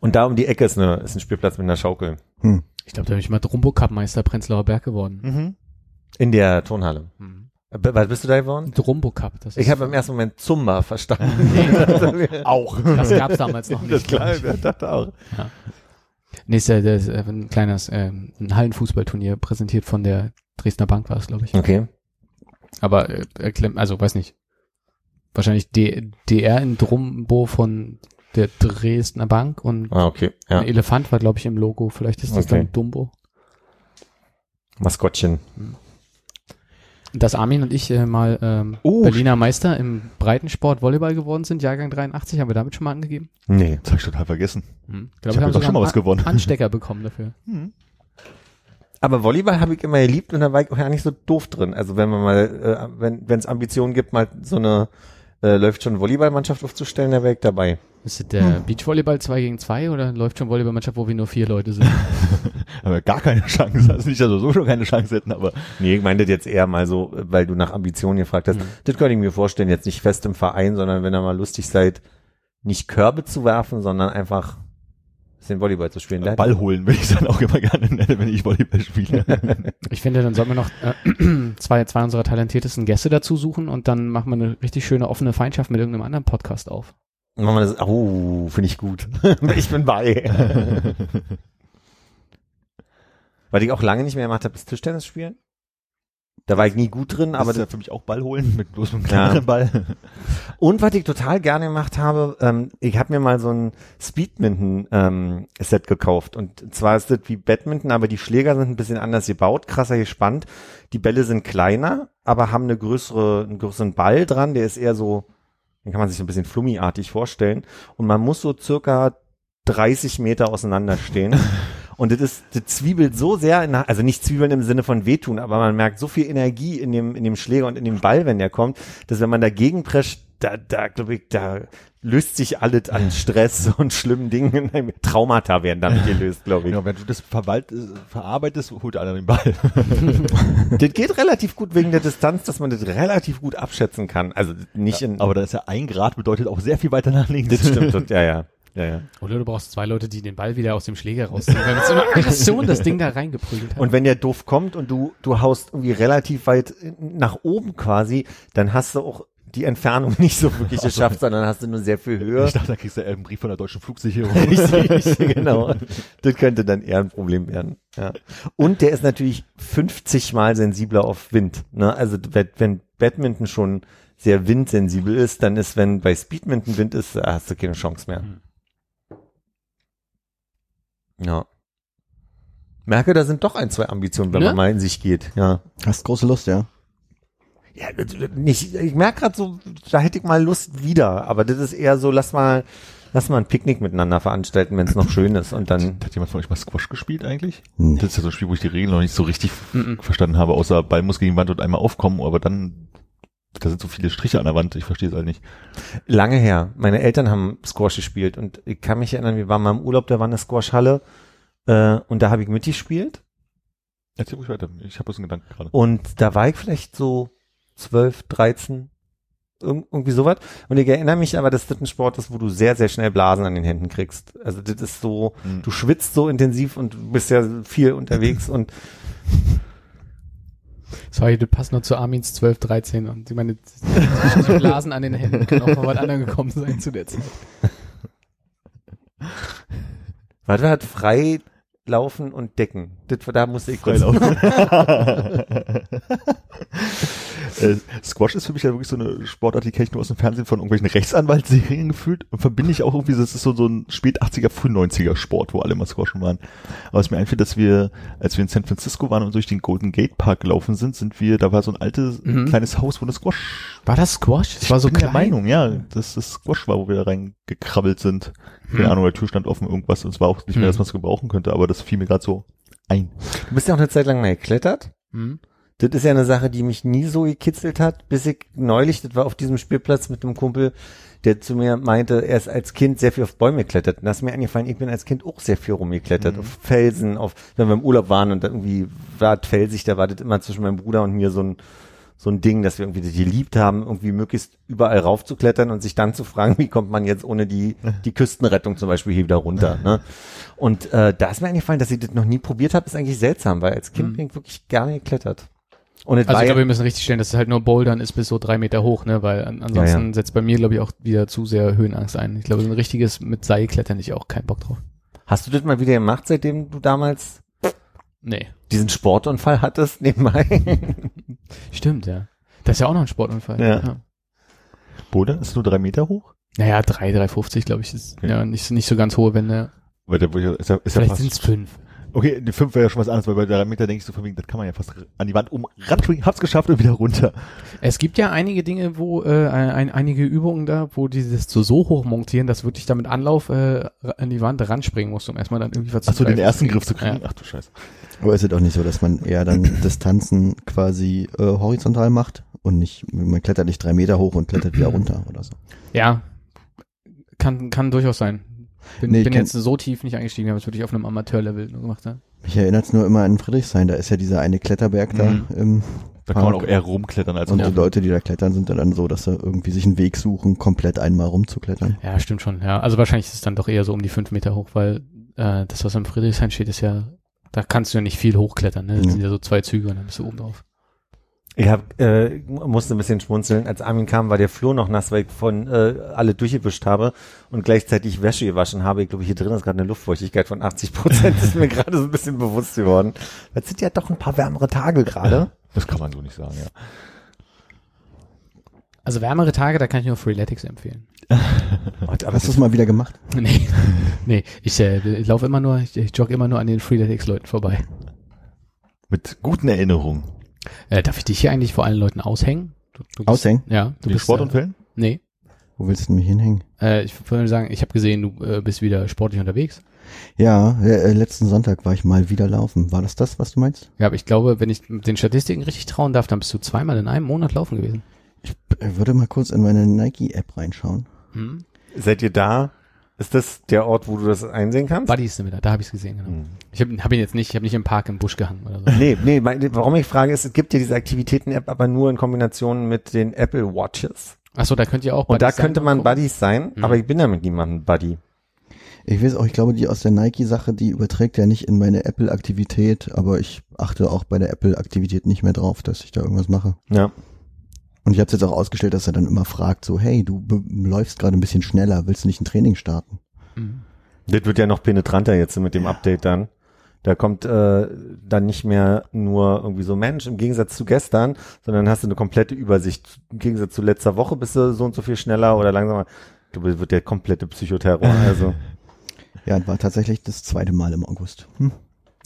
und da um die Ecke ist, eine, ist ein Spielplatz mit einer Schaukel. Hm. ich glaube, da bin ich mal Drumbo-Cup-Meister Prenzlauer Berg geworden. Mhm. In der Turnhalle. Mhm. Äh, Was bist du da geworden? Drumbo-Cup. Das Ich ist- habe im ersten Moment Zumba verstanden. Auch. Das gab's damals noch nicht. Das glaub ich. ich dachte auch. Nee, ist ja das, äh, ein kleines äh, ein Hallenfußballturnier präsentiert von der Dresdner Bank war es, glaube ich. Okay. Aber äh, also weiß nicht. Wahrscheinlich D DR in Drumbo von der Dresdner Bank und Ah, okay. Ja. ein Elefant war, glaube ich, im Logo. Vielleicht ist das Okay. dann Dumbo. Maskottchen. Dass Armin und ich äh, mal ähm, Oh, Berliner Meister im Breitensport Volleyball geworden sind, Jahrgang 83, haben wir damit schon mal angegeben. Nee. Das hab ich total vergessen. Hm. Ich hab ja doch schon mal was gewonnen. Anstecker bekommen dafür. Aber Volleyball habe ich immer geliebt und da war ich auch ja nicht so doof drin. Also wenn man mal, äh, wenn wenn es Ambitionen gibt, mal so eine äh, läuft schon Volleyballmannschaft aufzustellen, da wäre ich dabei. Ist das der Beachvolleyball 2 gegen 2 oder läuft schon Volleyballmannschaft, wo wir nur vier Leute sind? Aber gar keine Chance. Also nicht, dass wir so schon keine Chance hätten, aber Nee, ich meinte jetzt eher mal so, weil du nach Ambitionen gefragt hast. Das könnte ich mir vorstellen, jetzt nicht fest im Verein, sondern wenn ihr mal lustig seid, nicht Körbe zu werfen, sondern einfach ein bisschen Volleyball zu spielen. Da- Ball holen will ich dann auch immer gerne nennen, wenn ich Volleyball spiele. Ich finde, dann sollten wir noch äh, zwei, zwei unserer talentiertesten Gäste dazu suchen und dann machen wir eine richtig schöne offene Feindschaft mit irgendeinem anderen Podcast auf. Machen wir das, oh, finde ich gut. ich bin bei. Was ich auch lange nicht mehr gemacht habe, ist Tischtennis spielen. Da war ich nie gut drin, Aber aber das ist ja für mich auch Ball holen, mit bloß einem Ja. kleineren Ball. Und was ich total gerne gemacht habe, ähm, ich habe mir mal so ein Speedminton-Set gekauft. Und zwar ist das wie Badminton, aber die Schläger sind ein bisschen anders gebaut, krasser gespannt. Die Bälle sind kleiner, aber haben eine größere, einen größeren Ball dran. Der ist eher so, den kann man sich so ein bisschen flummiartig vorstellen. Und man muss so circa 30 Meter auseinander stehen. Und das ist, das zwiebelt so sehr, in, also nicht zwiebeln im Sinne von wehtun, aber man merkt so viel Energie in dem, in dem Schläger und in dem Ball, wenn der kommt, dass wenn man dagegen prescht, da, da, glaube ich, da löst sich alles an Stress und schlimmen Dingen. Traumata werden damit gelöst, glaube ich. Genau, wenn du das verarbeitest, holt einer den Ball. Das geht relativ gut wegen der Distanz, dass man das relativ gut abschätzen kann. Also nicht in, Aber da ist ja ein Grad bedeutet auch sehr viel weiter nach links. das stimmt, das, ja, ja, ja, ja. Oder du brauchst zwei Leute, die den Ball wieder aus dem Schläger rausziehen, weil mit so einer Aggression das Ding da reingeprügelt hat. Und wenn der doof kommt und du, du haust irgendwie relativ weit nach oben quasi, dann hast du auch die Entfernung nicht so wirklich geschafft, sondern hast du nur sehr viel Höhe. Ich dachte, da kriegst du eher einen Brief von der deutschen Flugsicherung. Richtig, genau. Das könnte dann eher ein Problem werden. Ja. Und der ist natürlich 50 mal sensibler auf Wind. Ne? Also wenn, wenn Badminton schon sehr windsensibel ist, dann ist, wenn bei Speedminton Wind ist, da hast du keine Chance mehr. Ja. Merke, da sind doch ein, zwei Ambitionen, wenn Ne? man mal in sich geht. Ja. Hast große Lust, ja? Ja, nicht, ich merke gerade so, da hätte ich mal Lust wieder, aber das ist eher so, lass mal, lass mal ein Picknick miteinander veranstalten, wenn es noch schön ist und dann Hat jemand von euch mal Squash gespielt eigentlich? Nee. Das ist ja so ein Spiel, wo ich die Regeln noch nicht so richtig Mhm. verstanden habe, außer Ball muss gegen die Wand und einmal aufkommen, aber dann, da sind so viele Striche an der Wand, ich verstehe es halt nicht. lange her. Meine Eltern haben Squash gespielt und ich kann mich erinnern, wir waren mal im Urlaub, da war eine Squashhalle äh, und da habe ich mitgespielt Erzähl ruhig weiter, ich habe bloß einen Gedanken gerade. und da war ich vielleicht so 12, 13, irg irgendwie sowas. Und ich erinnere mich aber, dass das ein Sport ist, wo du sehr, sehr schnell Blasen an den Händen kriegst. Also das ist so, Mhm. du schwitzt so intensiv und bist ja viel unterwegs und Sorry, das passt nur zu Armins 12, 13 und ich meine, die Blasen an den Händen können auch von was anderem gekommen sein zu der Zeit. was war das? Frei laufen und decken. Das, da musste ich kurz äh, Squash ist für mich ja wirklich so eine Sportart, die kenne ich nur aus dem Fernsehen von irgendwelchen Rechtsanwaltsserien gefühlt und verbinde ich auch irgendwie, das ist so, so ein spät 80er, früh 90er Sport, wo alle mal Squashen waren. Aber es mir einfällt, dass wir, als wir in San Francisco waren und durch den Golden Gate Park gelaufen sind, sind wir, da war so ein altes, Mhm. kleines Haus, wo eine Squash War das Squash? Das war so ich bin der klein. Meinung, ja, dass das Squash war, wo wir da reingekrabbelt sind. Keine Hm. Ahnung, der Tür stand offen, irgendwas, und es war auch nicht mehr, Hm. dass man es gebrauchen könnte, aber das fiel mir gerade so ein. Du bist ja auch eine Zeit lang mal geklettert. Hm. Das ist ja eine Sache, die mich nie so gekitzelt hat, bis ich neulich, das war auf diesem Spielplatz mit einem Kumpel, der zu mir meinte, er ist als Kind sehr viel auf Bäume geklettert. Und das ist mir eingefallen, ich bin als Kind auch sehr viel rumgeklettert, Mhm. auf Felsen, auf, wenn wir im Urlaub waren und irgendwie war es felsig, da war das immer zwischen meinem Bruder und mir so ein, so ein Ding, dass wir irgendwie geliebt haben, irgendwie möglichst überall raufzuklettern und sich dann zu fragen, wie kommt man jetzt ohne die, die Küstenrettung zum Beispiel hier wieder runter. Ne? Und äh, da ist mir eingefallen, dass ich das noch nie probiert habe, ist eigentlich seltsam, weil als Kind Mhm. bin ich wirklich gerne geklettert. Und Also ich ja, glaube, wir müssen richtig stellen, dass es halt nur Bouldern ist bis so drei Meter hoch, ne? Weil an, ansonsten Ja, setzt bei mir, glaube ich, auch wieder zu sehr Höhenangst ein. Ich glaube, so ein richtiges mit Seil klettern ich auch keinen Bock drauf. hast du das mal wieder gemacht, seitdem du damals Nee. diesen Sportunfall hattest nebenbei? Stimmt, ja. Das ist ja auch noch ein Sportunfall. Ja. Boulder ist nur drei Meter hoch? Naja, drei, 3,50 glaube ich, ist Okay. ja nicht, nicht so ganz hohe Wände. Weil der, ist ja, ist ja Vielleicht sind es fünf. Okay, die fünf wäre ja schon was anderes, weil bei drei Meter denke ich so von wegen, das kann man ja fast an die Wand um ranspringen, hab's geschafft und wieder runter. Es gibt ja einige Dinge, wo äh, ein, einige Übungen da, wo die das so, so hoch montieren, dass wirklich damit Anlauf äh, an die Wand ranspringen musst, um erstmal dann irgendwie was Ach so, den ersten. Griff zu kriegen. Ja. Ach du Scheiße. Aber ist es auch nicht so, dass man eher dann Distanzen quasi äh, horizontal macht und nicht, man klettert nicht drei Meter hoch und klettert wieder runter oder so. Ja, kann, kann durchaus sein. Bin, Nee, ich bin jetzt so tief nicht eingestiegen, habe es wirklich auf einem Amateurlevel nur gemacht. Ne? Mich erinnert es nur immer an Friedrichshain, da ist ja dieser eine Kletterberg da Mhm. im Da kann man auch eher rumklettern als Und ja. die Leute, die da klettern, sind dann so, dass sie irgendwie sich einen Weg suchen, komplett einmal rumzuklettern. Ja, stimmt schon. Ja, also wahrscheinlich ist es dann doch eher so um die fünf Meter hoch, weil äh, das, was am Friedrichshain steht, ist ja, da kannst du ja nicht viel hochklettern. Ne? Das Ja. sind ja so zwei Züge und dann bist du oben drauf. Ich hab, äh, musste ein bisschen schmunzeln. Als Armin kam, war der Flur noch nass, weil ich von äh, alle durchgewischt habe und gleichzeitig Wäsche gewaschen habe. Ich glaube, hier drin ist gerade eine Luftfeuchtigkeit von 80 Prozent. ist mir gerade so ein bisschen bewusst geworden. Das sind ja doch ein paar wärmere Tage gerade. Das kann man so nicht sagen, ja. Also wärmere Tage, da kann ich nur Freeletics empfehlen. Aber Hast du es mal wieder gemacht? nee, nee, ich, äh, ich laufe immer nur, ich, ich jogge immer nur an den Freeletics-Leuten vorbei. Mit guten Erinnerungen. Äh, darf ich dich hier eigentlich vor allen Leuten aushängen? Du, du bist- Aushängen? Ja. Du Die bist, Sportunfällen? Äh, nee. Wo willst du mich hinhängen? Äh, ich würde sagen, ich habe gesehen, du äh, bist wieder sportlich unterwegs. Ja, äh, letzten Sonntag war ich mal wieder laufen. War das das, was du meinst? Ja, aber ich glaube, wenn ich den Statistiken richtig trauen darf, dann bist du zweimal in einem Monat laufen gewesen. Ich äh, würde mal kurz in meine Nike-App reinschauen. Hm? seid ihr da? Ist das der Ort, wo du das einsehen kannst? Buddies sind wieder, da habe ich es gesehen, genau. Hm. Ich habe hab ihn jetzt nicht, ich habe nicht im Park im Busch gehangen oder so. Nee, nee, mein, warum ich frage, ist, es gibt ja diese Aktivitäten-App, aber nur in Kombination mit den Apple Watches. Achso, da könnt ihr auch Und da Buddies sein könnte man. Buddies sein, Mhm. aber ich bin da mit niemandem Buddy. Ich weiß auch, ich glaube, die aus der Nike-Sache, die überträgt ja nicht in meine Apple-Aktivität, aber ich achte auch bei der Apple-Aktivität nicht mehr drauf, dass ich da irgendwas mache. Ja. Und ich habe jetzt auch ausgestellt, dass er dann immer fragt, so, hey, du läufst gerade ein bisschen schneller, willst du nicht ein Training starten? Mhm. Das wird ja noch penetranter jetzt mit dem Update dann. Da kommt äh, dann nicht mehr nur irgendwie so Mensch im Gegensatz zu gestern, sondern hast du eine komplette Übersicht. Im Gegensatz zu letzter Woche bist du so und so viel schneller oder langsamer. Das wird der komplette Psychoterror. Also Ja, war tatsächlich das zweite Mal im August. Hm.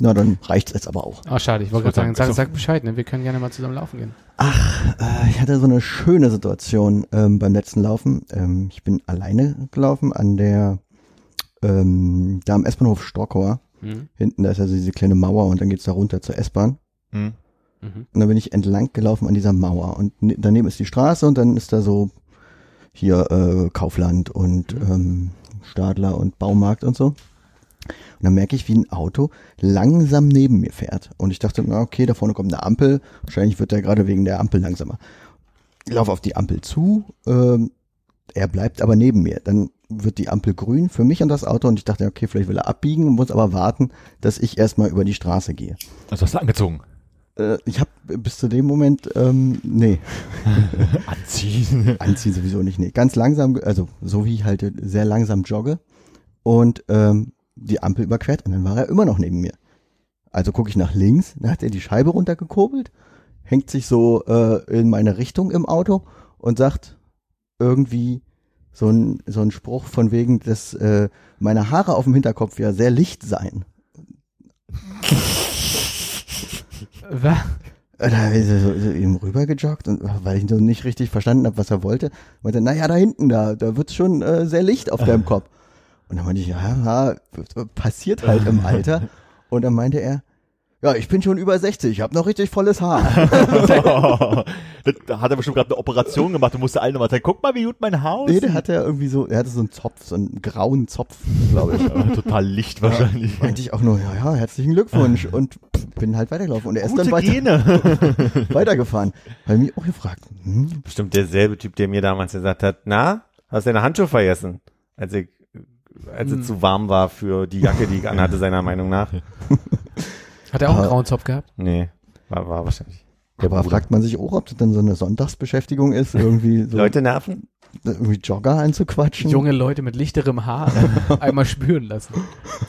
Na, dann reicht's jetzt aber auch. Ah, schade, ich wollte gerade sagen, sagen, sag, sag Bescheid, ne? wir können gerne mal zusammen laufen gehen. Äh, ich hatte so eine schöne Situation ähm, beim letzten Laufen. Ähm, ich bin alleine gelaufen an der, ähm, da am S-Bahnhof Storkower. Mhm. Hinten, da ist also diese kleine Mauer und dann geht's da runter zur S-Bahn. Hm. Mhm. Und dann bin ich entlang gelaufen an dieser Mauer. Und ne- daneben ist die Straße und dann ist da so hier äh, Kaufland und ähm, Stadler und Baumarkt und so. Und dann merke ich, wie ein Auto langsam neben mir fährt. Und ich dachte, na okay, da vorne kommt eine Ampel. Wahrscheinlich wird er gerade wegen der Ampel langsamer. Ich laufe auf die Ampel zu. Ähm, er bleibt aber neben mir. Dann wird die Ampel grün für mich und das Auto. Und ich dachte, okay, vielleicht will er abbiegen, muss aber warten, dass ich erstmal über die Straße gehe. Also hast du angezogen. Äh, ich habe bis zu dem Moment, ähm, nee, Anziehen. anziehen sowieso nicht, nee, ganz langsam, also so wie ich halt sehr langsam jogge und ähm, die Ampel überquert und dann war er immer noch neben mir. Also gucke ich nach links, dann hat er die Scheibe runtergekurbelt, hängt sich so äh, in meine Richtung im Auto und sagt irgendwie so ein, so ein Spruch von wegen, dass äh, meine Haare auf dem Hinterkopf ja sehr licht seien. Was? Äh, Da ist er so, so eben rübergejoggt und weil ich so nicht richtig verstanden habe, was er wollte, meinte, naja, da hinten, da, da wird's schon äh, sehr licht auf deinem Kopf. Und dann meinte ich, ja, ja, passiert halt im Alter. Und dann meinte er, ja, ich bin schon über 60, ich habe noch richtig volles Haar. da hat er bestimmt gerade eine Operation gemacht und musste allen nochmal sagen, guck mal, wie gut mein Haus nee, der hatte irgendwie so, er hatte so einen Zopf, so einen grauen Zopf, glaube ich. Ja, total Licht wahrscheinlich. Meinte ich auch nur, ja, ja, herzlichen Glückwunsch. Und bin halt weitergelaufen. Und er ist Gute dann weiter, Gene. weitergefahren. Weil mich auch gefragt, hm, bestimmt derselbe Typ, der mir damals gesagt hat, na, hast du deine Handschuhe vergessen? Als ich, als es zu warm war für die Jacke, die ich anhatte, seiner Meinung nach. Hat er auch einen Aber- grauen Zopf gehabt? Nee, war, war wahrscheinlich. ja, aber fragt man sich auch, ob das dann so eine Sonntagsbeschäftigung ist, irgendwie so Leute nerven? irgendwie Jogger anzuquatschen. Junge Leute mit lichterem Haar einmal spüren lassen.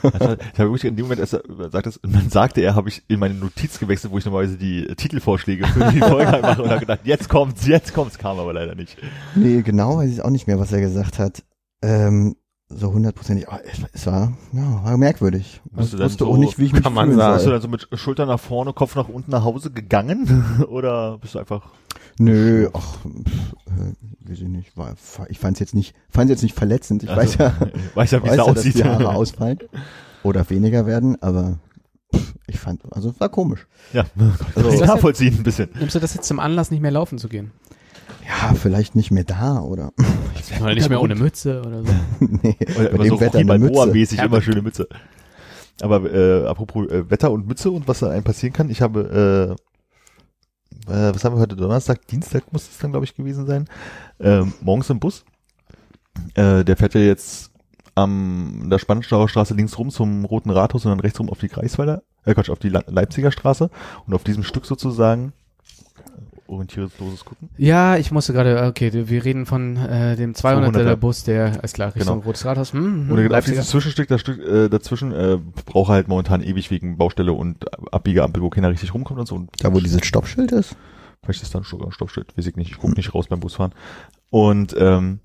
Also, ich habe wirklich in dem Moment, als er sagt das, und dann sagte er, habe ich in meine Notiz gewechselt, wo ich normalerweise die Titelvorschläge für die Folge mache und habe gedacht, jetzt kommt's, jetzt kommt's, kam aber leider nicht. Nee, genau weiß ich auch nicht mehr, was er gesagt hat. Ähm, so hundertprozentig. aber es, es war, ja, war merkwürdig. Bist du dann wusste so- auch nicht, wie ich mich kann man fühlen sagen. Bist du dann so mit Schultern nach vorne, Kopf nach unten nach Hause gegangen? Oder bist du einfach, Nö, ach, pff, äh, weiß ich nicht. War, ich fand es jetzt nicht, fand jetzt nicht verletzend. Ich weiß ja, weiß ja, wie weiß es ja, da dass aussieht. die Haare ausfallen oder weniger werden, aber pff, ich fand, also es war komisch. Ja, Also, kann ich nachvollziehen ein bisschen. Nimmst du das jetzt zum Anlass, nicht mehr laufen zu gehen? Ja, vielleicht nicht mehr da oder Oder nicht mehr ohne Mütze oder so? nee, Oder bei immer dem so Wetter Rocky eine Mütze. mäßig Ja, immer aber- schöne Mütze. Aber äh, apropos äh, Wetter und Mütze und was da einem passieren kann, ich habe äh, äh, was haben wir heute Donnerstag, Dienstag muss es dann glaube ich gewesen sein, ähm, morgens im Bus. Äh, der fährt ja jetzt am der Spannstauer Straße links rum zum Roten Rathaus und dann rechts rum auf die Greifswalder, äh Quatsch, auf die Le Leipziger Straße und auf diesem Stück sozusagen orientierungsloses Gucken. Ja, ich musste gerade, okay, wir reden von äh, dem 200er 200er. Bus, der, ist klar, Richtung Genau. Rotes Rathaus. Hm, hm, Und genau dieses Zwischenstück, das Stück äh, dazwischen, äh, braucht halt momentan ewig wegen Baustelle und Abbiegeampel, wo keiner richtig rumkommt und so. Und Da, wo dieses Stoppschild ist? Vielleicht ist da ein Stopp- Stoppschild, weiß ich nicht. Ich gucke nicht raus beim Busfahren. Und ähm,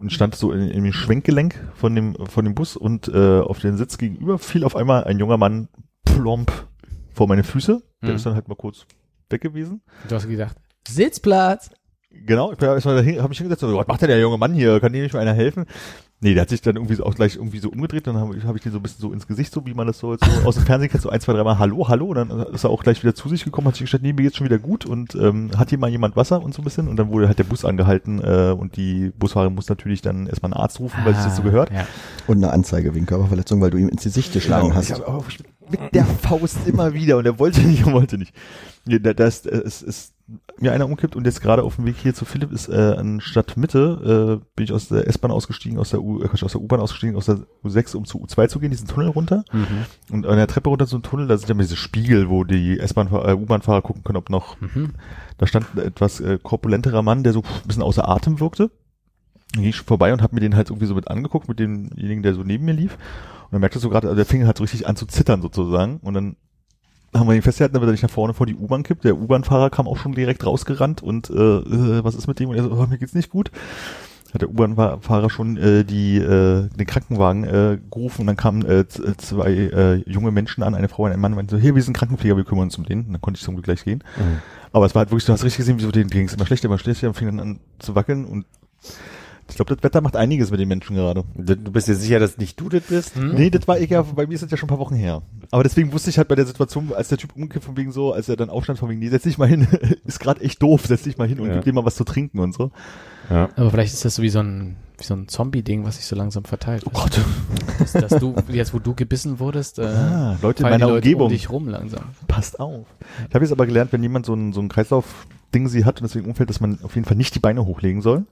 und stand so in, in dem Schwenkgelenk von dem von dem Bus und äh, auf den Sitz gegenüber fiel auf einmal ein junger Mann plomp vor meine Füße. Der Mhm. ist dann halt mal kurz weg gewesen. Du hast gedacht, Sitzplatz. Genau, ich bin erstmal dahin, habe mich hingesetzt und so, was macht denn der junge Mann hier? Kann dir nicht mal einer helfen? Nee, der hat sich dann irgendwie so auch gleich irgendwie so umgedreht, dann habe ich, hab ich den so ein bisschen so ins Gesicht, so wie man das so, so aus dem Fernsehen kennt, so ein, zwei, dreimal Hallo, Hallo, und dann ist er auch gleich wieder zu sich gekommen, hat sich gesagt, nee, mir geht's schon wieder gut und ähm, hat hier mal jemand Wasser und so ein bisschen und dann wurde halt der Bus angehalten äh, und die Busfahrerin muss natürlich dann erstmal einen Arzt rufen, weil sich das so gehört. Ja. Und eine Anzeige wegen Körperverletzung, weil du ihm ins Gesicht geschlagen Genau, hast. Ich hab auch mit der Faust immer wieder und er wollte nicht und wollte nicht. Das, äh, es ist mir einer umkippt und jetzt gerade auf dem Weg hier zu Philipp ist äh, an Stadtmitte, äh, bin ich aus der S-Bahn ausgestiegen, aus der U, äh, aus der U-Bahn ausgestiegen, aus der U6, um zu U2 zu gehen, diesen Tunnel runter. Mhm. Und an der Treppe runter zum Tunnel, da sind ja immer diese Spiegel, wo die S-Bahn, äh, U-Bahn-Fahrer gucken können, ob noch, Mhm. da stand ein etwas äh, korpulenterer Mann, der so ein bisschen außer Atem wirkte. Dann ging ich vorbei und habe mir den halt irgendwie so mit angeguckt, mit demjenigen, der so neben mir lief. Und dann merkte so gerade, also der fing halt so richtig an zu zittern sozusagen. Und dann haben wir ihn festgehalten, damit er nicht nach vorne vor die U-Bahn kippt. Der U-Bahn-Fahrer kam auch schon direkt rausgerannt und äh, äh, was ist mit dem? Und er so, oh, mir geht's nicht gut. Hat der U-Bahn-Fahrer schon äh, die äh, den Krankenwagen äh, gerufen und dann kamen äh, z- zwei äh, junge Menschen an, eine Frau und ein Mann, und meinten so, hier, wir sind Krankenpfleger, wir kümmern uns um den. Und dann konnte ich zum Glück gleich gehen. Mhm. Aber es war halt wirklich, du hast richtig gesehen, wie so denen ging es immer schlechter, immer schlechter und fing dann an zu wackeln und ich glaube, das Wetter macht einiges mit den Menschen gerade. Du du bist dir sicher, dass nicht du das bist? Hm? Nee, das war ich ja, bei mir ist das ja schon ein paar Wochen her. Aber deswegen wusste ich halt bei der Situation, als der Typ umgekippt von wegen so, als er dann aufstand von wegen, nee, setz dich mal hin, ist gerade echt doof, setz dich mal hin und Ja. gib dir mal was zu trinken und so. Ja. Aber vielleicht ist das so wie so ein, wie so ein Zombie-Ding, was sich so langsam verteilt. Oh Gott. Dass, dass du, jetzt wo du gebissen wurdest, äh, Ah, Leute in meiner Leute Umgebung. um dich rum langsam. Passt auf. Ich habe jetzt aber gelernt, wenn jemand so ein, so ein Kreislauf-Ding sie hat und deswegen umfällt, dass man auf jeden Fall nicht die Beine hochlegen soll.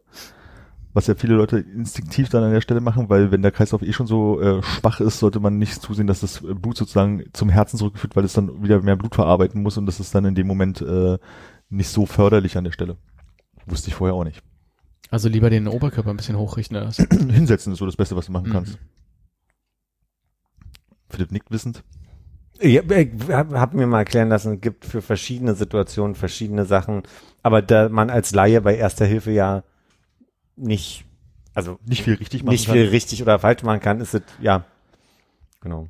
Was ja viele Leute instinktiv dann an der Stelle machen, weil wenn der Kreislauf eh schon so äh, schwach ist, sollte man nicht zusehen, dass das Blut sozusagen zum Herzen zurückgeführt, weil es dann wieder mehr Blut verarbeiten muss und das ist dann in dem Moment äh, nicht so förderlich an der Stelle. Wusste ich vorher auch nicht. Also lieber den Oberkörper ein bisschen hochrichten oder was? Hinsetzen ist so das Beste, was du machen Mhm. kannst. Philipp nickt wissend. Ich hab, ich hab hab mir mal erklären lassen, es gibt für verschiedene Situationen verschiedene Sachen, aber da man als Laie bei Erster Hilfe ja nicht, also Nicht viel richtig machen nicht kann. viel richtig oder falsch machen kann, ist es, ja, genau.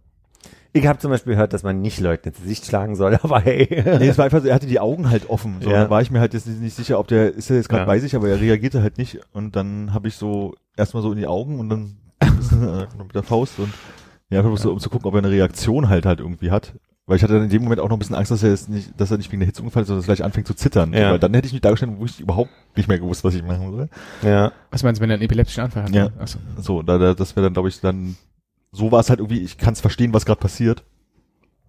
Ich habe zum Beispiel gehört, dass man nicht Leuten ins Gesicht schlagen soll, aber hey. Nee, es war einfach so, er hatte die Augen halt offen. So, Ja. Da war ich mir halt jetzt nicht sicher, ob der, ist er jetzt gerade Ja. bei sich, aber er reagierte halt nicht. Und dann habe ich so erstmal so in die Augen und dann äh, mit der Faust und ja, einfach bloß so, um zu gucken, ob er eine Reaktion halt halt irgendwie hat. Weil ich hatte dann in dem Moment auch noch ein bisschen Angst, dass er jetzt nicht, dass er nicht wegen der Hitze umgefallen ist, sondern dass er gleich anfängt zu zittern. Ja. Weil dann hätte ich mich dargestellt, wo ich überhaupt nicht mehr gewusst, was ich machen soll. ja. Was meinst du, wenn er einen epileptischen Anfall hat? Ja. Achso. So, da, da das wäre dann, glaube ich, dann, so war es halt irgendwie, ich kann es verstehen, was gerade passiert.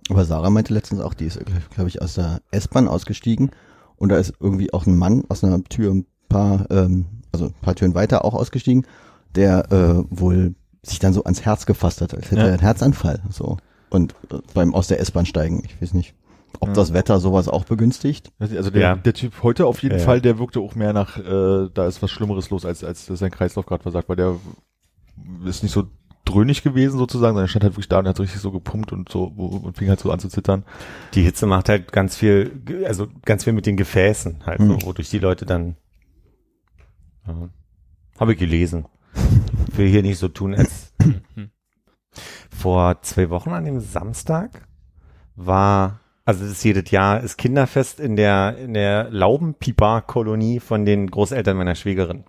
Aber Sarah meinte letztens auch, die ist, glaube ich, aus der S-Bahn ausgestiegen und da ist irgendwie auch ein Mann aus einer Tür ein paar, ähm, also ein paar Türen weiter auch ausgestiegen, der äh, wohl sich dann so ans Herz gefasst hat, als hätte Ja. er einen Herzanfall. So. Und äh, beim aus der S-Bahn steigen, ich weiß nicht, ob Ja. das Wetter sowas auch begünstigt. Also der, Ja. der Typ heute auf jeden Ja. Fall, der wirkte auch mehr nach, äh, da ist was Schlimmeres los, als, als sein Kreislauf gerade versagt, weil der ist nicht so dröhnig gewesen sozusagen, sondern er stand halt wirklich da und hat richtig so gepumpt und so und fing halt so an zu zittern. Die Hitze macht halt ganz viel, also ganz viel mit den Gefäßen halt, Hm. so, wodurch die Leute dann, ja, habe ich gelesen. Will hier nicht so tun, als vor zwei Wochen an dem Samstag war, also das ist jedes Jahr, ist Kinderfest in der, in der Laubenpieper-Kolonie von den Großeltern meiner Schwägerin.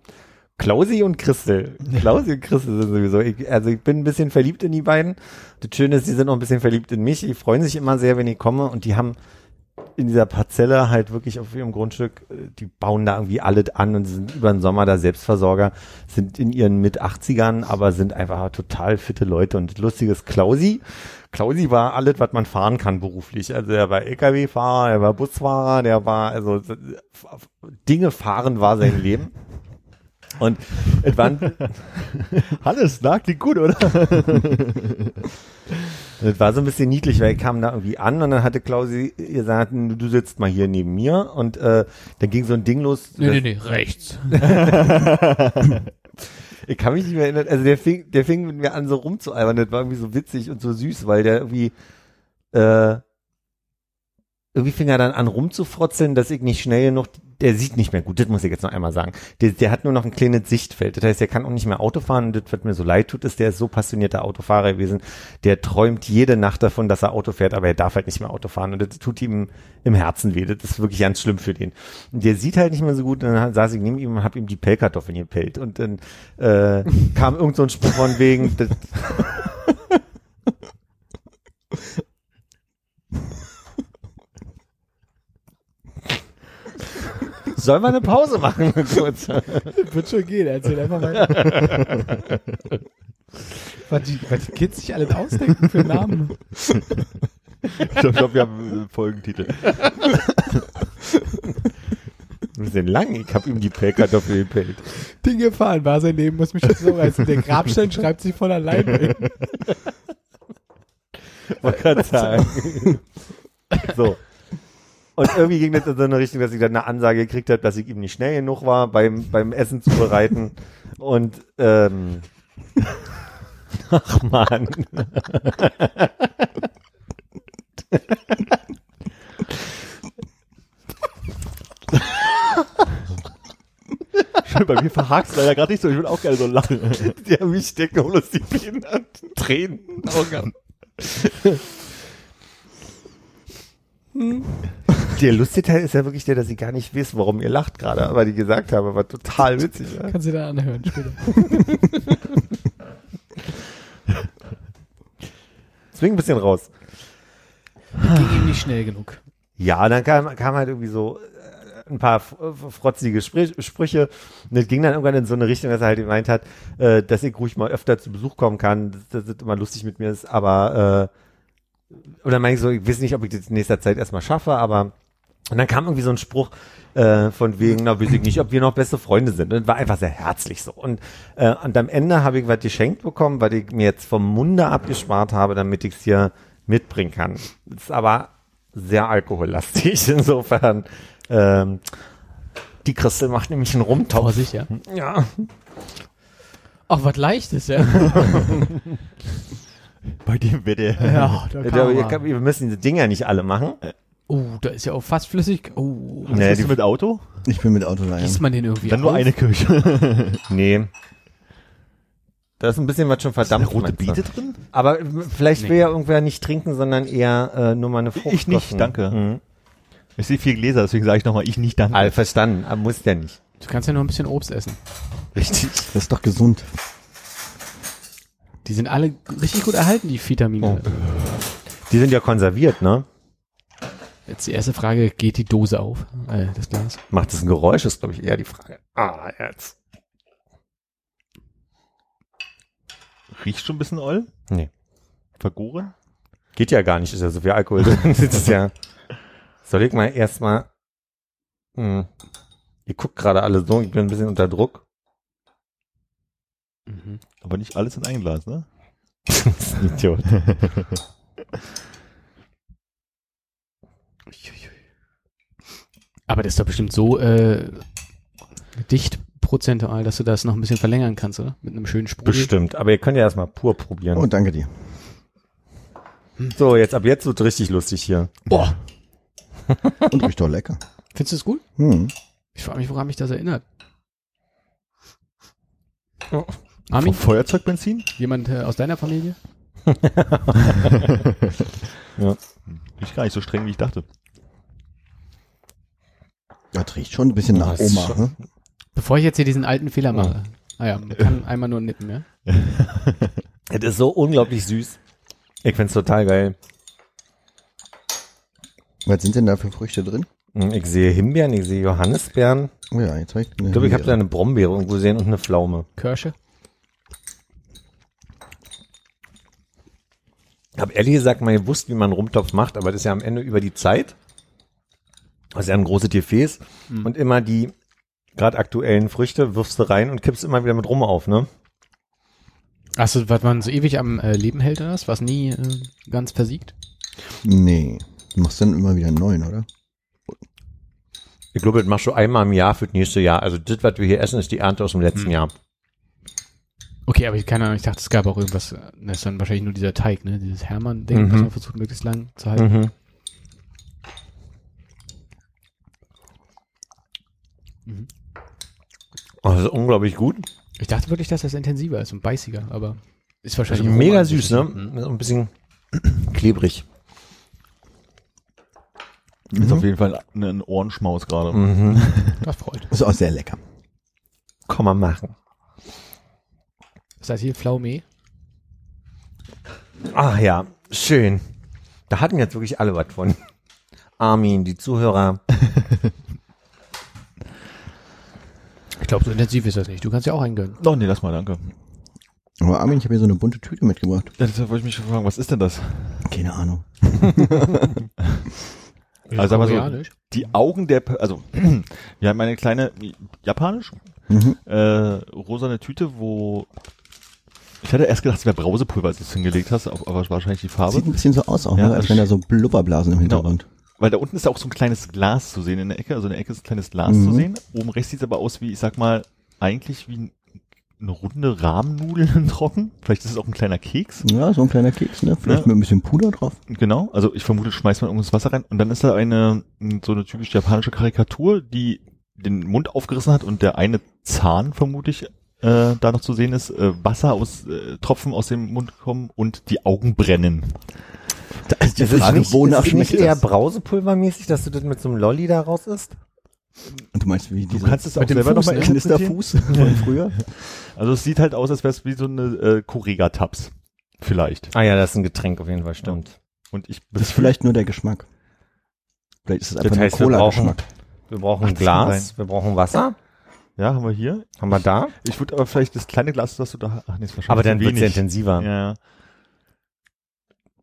Klausi und Christel. Klausi und Christel sind sowieso, ich, also ich bin ein bisschen verliebt in die beiden. Das Schöne ist, die sind auch ein bisschen verliebt in mich. Die freuen sich immer sehr, wenn ich komme und die haben in dieser Parzelle halt wirklich auf ihrem Grundstück, äh, die bauen da irgendwie alle an und sind über den Sommer da Selbstversorger, sind in ihren mit 80ern, aber sind einfach total fitte Leute und lustiges Klausi. Klausi war alles, was man fahren kann beruflich. Also er war LKW-Fahrer, er war Busfahrer, der war, also äh, Dinge fahren war sein Leben. Und es waren, Hannes, na, klingt gut, oder? Das war so ein bisschen niedlich, weil ich kam da irgendwie an und dann hatte Klausi gesagt, du sitzt mal hier neben mir und äh, dann ging so ein Ding los. Nee, nee, nee, rechts. Ich kann mich nicht mehr erinnern, also der fing, der fing mit mir an so rumzualbern, das war irgendwie so witzig und so süß, weil der irgendwie äh, irgendwie fing er dann an rumzufrotzeln, dass ich nicht schnell genug, der sieht nicht mehr gut, das muss ich jetzt noch einmal sagen. Der, der hat nur noch ein kleines Sichtfeld. Das heißt, der kann auch nicht mehr Auto fahren und das, was mir so leid tut, ist, der ist so passionierter Autofahrer gewesen, der träumt jede Nacht davon, dass er Auto fährt, aber er darf halt nicht mehr Auto fahren und das tut ihm im Herzen weh. Das ist wirklich ganz schlimm für den. Und der sieht halt nicht mehr so gut und dann saß ich neben ihm und hab ihm die Pellkartoffeln gepellt und dann äh, kam irgend so ein Spruch von wegen, das, Sollen wir eine Pause machen? Kurz? Wird schon gehen, erzähl einfach weiter. was, die, was die Kids sich alles ausdenken für Namen. Ich glaube, glaub, wir haben einen Folgentitel. Ein bisschen lang. Ich habe ihm die Pellkartoffel gepellt. Ding gefahren war sein Leben, muss mich jetzt so reißen. Der Grabstein schreibt sich von alleine. Wollte gerade sagen. so. Und irgendwie ging das in so eine Richtung, dass ich dann eine Ansage gekriegt habe, dass ich ihm nicht schnell genug war beim, beim Essen zu bereiten. Und ähm, ach man. Schön, bei mir verhakt leider gerade nicht so. Ich würde auch gerne so lachen. Der mich stecken bloß die behinderten Tränen in den Augen. Der lustige Teil ist ja wirklich der, dass ich gar nicht weiß, warum ihr lacht gerade, aber die gesagt habe, war total witzig. Ja? Kannst du da anhören später. Zwing ein bisschen raus. Ging ihm nicht schnell genug. Ja, dann kam, kam halt irgendwie so äh, ein paar frotzige Sprich, Sprüche und das ging dann irgendwann in so eine Richtung, dass er halt gemeint hat, äh, dass ich ruhig mal öfter zu Besuch kommen kann, dass das immer lustig mit mir ist, aber äh, oder meine ich so, ich weiß nicht, ob ich das in nächster Zeit erstmal schaffe, aber und dann kam irgendwie so ein Spruch äh, von wegen, na weiß ich nicht, ob wir noch beste Freunde sind. Und war einfach sehr herzlich so. Und, äh, und am Ende habe ich was geschenkt bekommen, weil ich mir jetzt vom Munde abgespart habe, damit ich es hier mitbringen kann. Ist aber sehr alkohollastig. Insofern, ähm, die Christel macht nämlich einen Rumtopf. Vorsicht, ja. Ja. Ach, was leichtes, ja. Bei dem wird der. ja, da Wir, kann wir, müssen diese Dinger nicht alle machen. Oh, da ist ja auch fast flüssig. Oh, Was Nee, bist die- du mit Auto? Ich bin mit Autoleihen. gießt man den irgendwie Dann nur auf? eine Kirche. Nee. Da ist ein bisschen was schon verdammt. Ist eine rote? Beete drin? Aber vielleicht Nee. will ja irgendwer nicht trinken, sondern eher äh, nur mal eine Frucht. Ich nicht, gossen. danke. Mhm. Ich sehe vier Gläser, deswegen sage ich nochmal, ich nicht danke. All verstanden, aber muss ja nicht. Du kannst ja nur ein bisschen Obst essen. Richtig. Das ist doch gesund. Die sind alle richtig gut erhalten, die Vitamine. Oh. Die sind ja konserviert, ne? Jetzt die erste Frage, geht die Dose auf? Äh, das Glas. Macht das ein Geräusch, ist glaube ich eher die Frage. Ah, jetzt. Riecht schon ein bisschen oll? Nee. Vergoren? Geht ja gar nicht, ist ja so viel Alkohol drin. Ist ja. Soll ich mal erstmal. Hm. Ihr guckt gerade alle so, ich bin ein bisschen unter Druck. Mhm. Aber nicht alles in ein Glas, ne? das ist ein Idiot. Aber das ist doch bestimmt so äh, dicht prozentual, dass du das noch ein bisschen verlängern kannst, oder? Mit einem schönen Sprudel. Bestimmt. Aber ihr könnt ja erstmal pur probieren. Oh, danke dir. So, jetzt ab jetzt wird richtig lustig hier. Boah, Und riecht doch lecker. findest du es gut? Hm. Ich frage mich, woran mich das erinnert. Oh. Armin, Feuerzeugbenzin? jemand äh, aus deiner Familie? Riecht gar nicht so streng, wie ich dachte. Das riecht schon ein bisschen Ja, nach das Oma. Ne? Bevor ich jetzt hier diesen alten Fehler mache. Ah ja, man kann einmal nur nippen, ja? Es ist so unglaublich süß. Ich find's total geil. Was sind denn da für Früchte drin? Hm, Ich sehe Himbeeren, ich sehe Johannisbeeren. Oh ja, jetzt habe ich eine Ich glaube, ich habe da eine Brombeere irgendwo gesehen und eine Pflaume. Kirsche? Habe ehrlich gesagt mal gewusst, wie man einen Rumtopf macht, aber das ist ja am Ende über die Zeit. Das ist ja ein großes Gefäß und immer die gerade aktuellen Früchte wirfst du rein und kippst immer wieder mit Rum auf, ne? Achso, was man so ewig am äh, Leben hält oder was? Was nie äh, ganz versiegt? Nee. Du machst dann immer wieder einen neuen, oder? Ich glaube, das machst du einmal im Jahr für das nächste Jahr. Also das, was wir hier essen, ist die Ernte aus dem letzten Hm. Jahr. Okay, aber ich keine Ahnung, ich dachte, es gab auch irgendwas, äh, das ist dann wahrscheinlich nur dieser Teig, ne? Dieses Hermann-Ding, Mhm. was man versucht möglichst lang zu halten. Mhm. Mhm. Oh, das ist unglaublich gut. Ich dachte wirklich, dass das intensiver ist und beißiger, aber ist wahrscheinlich Also mega süß, ne? Mhm. Ein bisschen klebrig. Ist auf jeden Fall ein, ein Ohrenschmaus gerade. Mhm. Das freut. Ist auch sehr lecker. Kann man machen. Ist das hier Pflaume? Ach ja, schön. Da hatten jetzt wirklich alle was von. Armin, die Zuhörer. Ich glaube, so intensiv ist das nicht. Du kannst ja auch eingönnen. Oh, nee, lass mal, danke. Aber Armin, ich habe hier so eine bunte Tüte mitgebracht. Ja, deshalb wollte ich mich schon fragen, was ist denn das? Keine Ahnung. Also sag mal so, die Augen der, also, wir haben eine kleine, japanisch, Mhm. äh, rosane Tüte, wo, ich hatte erst gedacht, es wäre Brausepulver, als du es hingelegt hast, aber wahrscheinlich die Farbe. Sieht ein bisschen so aus auch, Ja, ne? als wenn da so Blubberblasen im Genau. Hintergrund. Weil da unten ist auch so ein kleines Glas zu sehen in der Ecke, also in der Ecke ist ein kleines Glas Mhm. zu sehen. Oben rechts sieht es aber aus wie, ich sag mal, eigentlich wie ein- eine runde Rahmennudel trocken. Vielleicht ist es auch ein kleiner Keks. Ja, so ein kleiner Keks, ne? Vielleicht Ja. mit ein bisschen Puder drauf. Genau, also ich vermute, schmeißt man irgendwas Wasser rein und dann ist da eine so eine typisch japanische Karikatur, die den Mund aufgerissen hat und der eine Zahn vermute ich äh, da noch zu sehen ist, äh, Wasser aus äh, Tropfen aus dem Mund kommen und die Augen brennen. Da ist die Das ist Frage, nicht, wonach ist nicht schmeckt eher das? Brausepulvermäßig, dass du das mit so einem Lolli da raus isst? Und du meinst, wie Du diese kannst es auch mit selber nochmal ne? Knisterfuß von früher? Also es sieht halt aus, als wäre es wie so eine äh, Correga-Tabs. Vielleicht. Ah ja, das ist ein Getränk auf jeden Fall, stimmt. Und ich Das ist vielleicht nur der Geschmack. Vielleicht ist es einfach Das heißt, nur wir brauchen, Cola-Geschmack. wir brauchen ein Ach, kann Glas, wir brauchen Wasser. Ja, haben wir hier. Haben wir da? Ich würde aber vielleicht das kleine Glas, was du da ach nee, ist wahrscheinlich Aber dann wird es wenig. intensiver. Ja.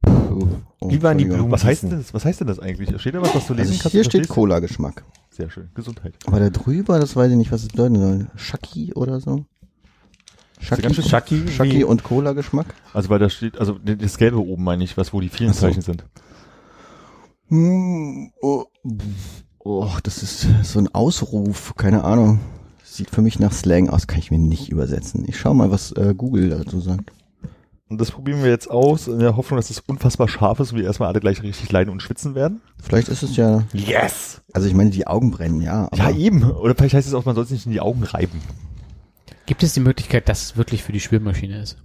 Oh, oh, Lieber an die. Blumen. Was heißt denn das? Was heißt denn das eigentlich? Steht da was, was du lesen Also kannst? hier steht? Cola-Geschmack. Sehr schön. Gesundheit. Aber da drüber, das weiß ich nicht, was es bedeuten soll. Shaki oder so? Shaki, Shaki, Shaki wie- und Cola-Geschmack? Also weil da steht, also das Gelbe oben meine ich, was wo die vielen so. Zeichen sind. Hm, oh, oh, das ist so ein Ausruf, keine Ahnung. Sieht für mich nach Slang aus, kann ich mir nicht übersetzen. Ich schau mal, was äh, Google dazu sagt. Und das probieren wir jetzt aus, in der Hoffnung, dass es unfassbar scharf ist und wir erstmal alle gleich richtig leiden und schwitzen werden. Vielleicht ist es ja, Yes! also ich meine, die Augen brennen, ja. Aber Ja, eben. Oder vielleicht heißt es auch, man soll es nicht in die Augen reiben. Gibt es die Möglichkeit, dass es wirklich für die Spülmaschine ist?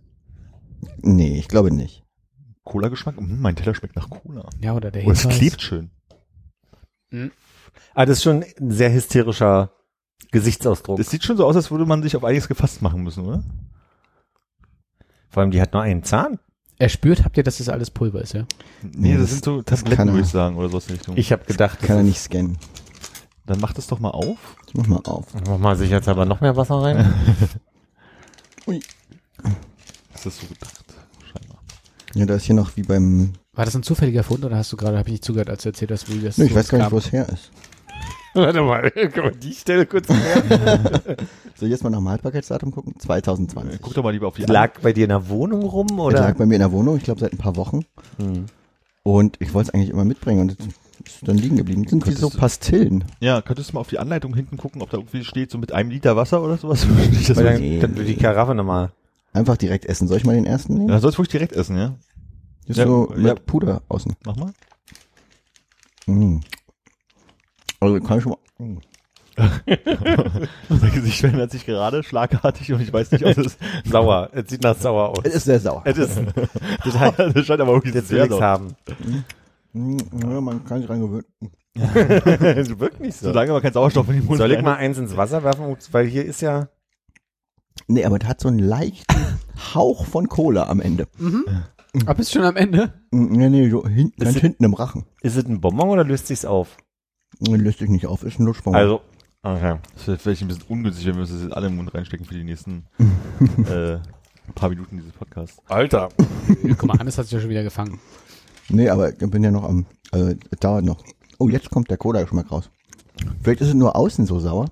Nee, ich glaube nicht. Cola-Geschmack? Hm, mein Teller schmeckt nach Cola. Ja, oder der Oh, es Hinweis? klebt schön. Ah, das ist schon ein sehr hysterischer Gesichtsausdruck. Das sieht schon so aus, als würde man sich auf einiges gefasst machen müssen, oder? Vor allem, die hat nur einen Zahn. Er spürt, habt ihr, dass das alles Pulver ist, ja? Nee, das, das- sind so das Tabletten, kann er. würde ich sagen, oder sowas in die Richtung. Ich habe gedacht, Kann er nicht scannen. Dann mach das doch mal auf. Ich mach mal auf. Mach mal sich jetzt aber noch mehr Wasser rein. Ist das so gedacht? Scheinbar. Ja, da ist hier noch wie beim, War das ein zufälliger Fund oder hast du gerade, habe ich nicht zugehört, als du erzählt hast, wie das nee, ich so weiß gar nicht, wo es her ist. Warte mal, kann man die Stelle kurz klären? Soll ich jetzt mal nach dem Haltbarkeitsdatum gucken? 2020. Äh, Guck doch mal lieber auf die Lag bei dir in der Wohnung rum, Es oder? lag bei mir in der Wohnung, ich glaube seit ein paar Wochen. Hm. Und ich wollte es eigentlich immer mitbringen und es ist dann liegen geblieben. Das sind wie so Pastillen. Ja, könntest du mal auf die Anleitung hinten gucken, ob da irgendwie steht, so mit einem Liter Wasser oder sowas? Nicht, dass Weil dann, Nee. dann die Karaffe nochmal. Einfach direkt essen. Soll ich mal den ersten nehmen? ja, dann sollst du ruhig direkt essen, ja? ist ja, so mit ja. Puder außen. Mach mal. Mm. Also kann ich schon mal. Unser Gesicht verändert sich gerade schlagartig und ich weiß nicht, ob es Sauer. Es sieht nach sauer aus. Es ist sehr sauer. Es ist. Das heißt, das scheint aber wirklich jetzt sehr will ich's sauer. haben. Mm, Ja, man kann sich dran gewöhnen. Das wirkt nicht so. Solange man keinen Sauerstoff in den Mund Soll ich mal eins ins Wasser werfen? Weil hier ist ja. Nee, aber der hat so einen leichten Hauch von Cola am Ende. Aber bist schon am Ende? Nee, nee, so hin, ganz es- hinten im Rachen. Ist es ein Bonbon oder löst sich's auf? Löst sich nicht auf, ist ein Lutschbonbon. Also, okay. Das wäre vielleicht ein bisschen ungünstig, wenn wir uns das jetzt alle im Mund reinstecken für die nächsten äh, paar Minuten dieses Podcasts. Alter. Guck mal, Hannes hat sich ja schon wieder gefangen. Nee, aber ich bin ja noch am, äh, es dauert noch. Oh, jetzt kommt der Cola-Geschmack raus. Vielleicht ist es nur außen so sauer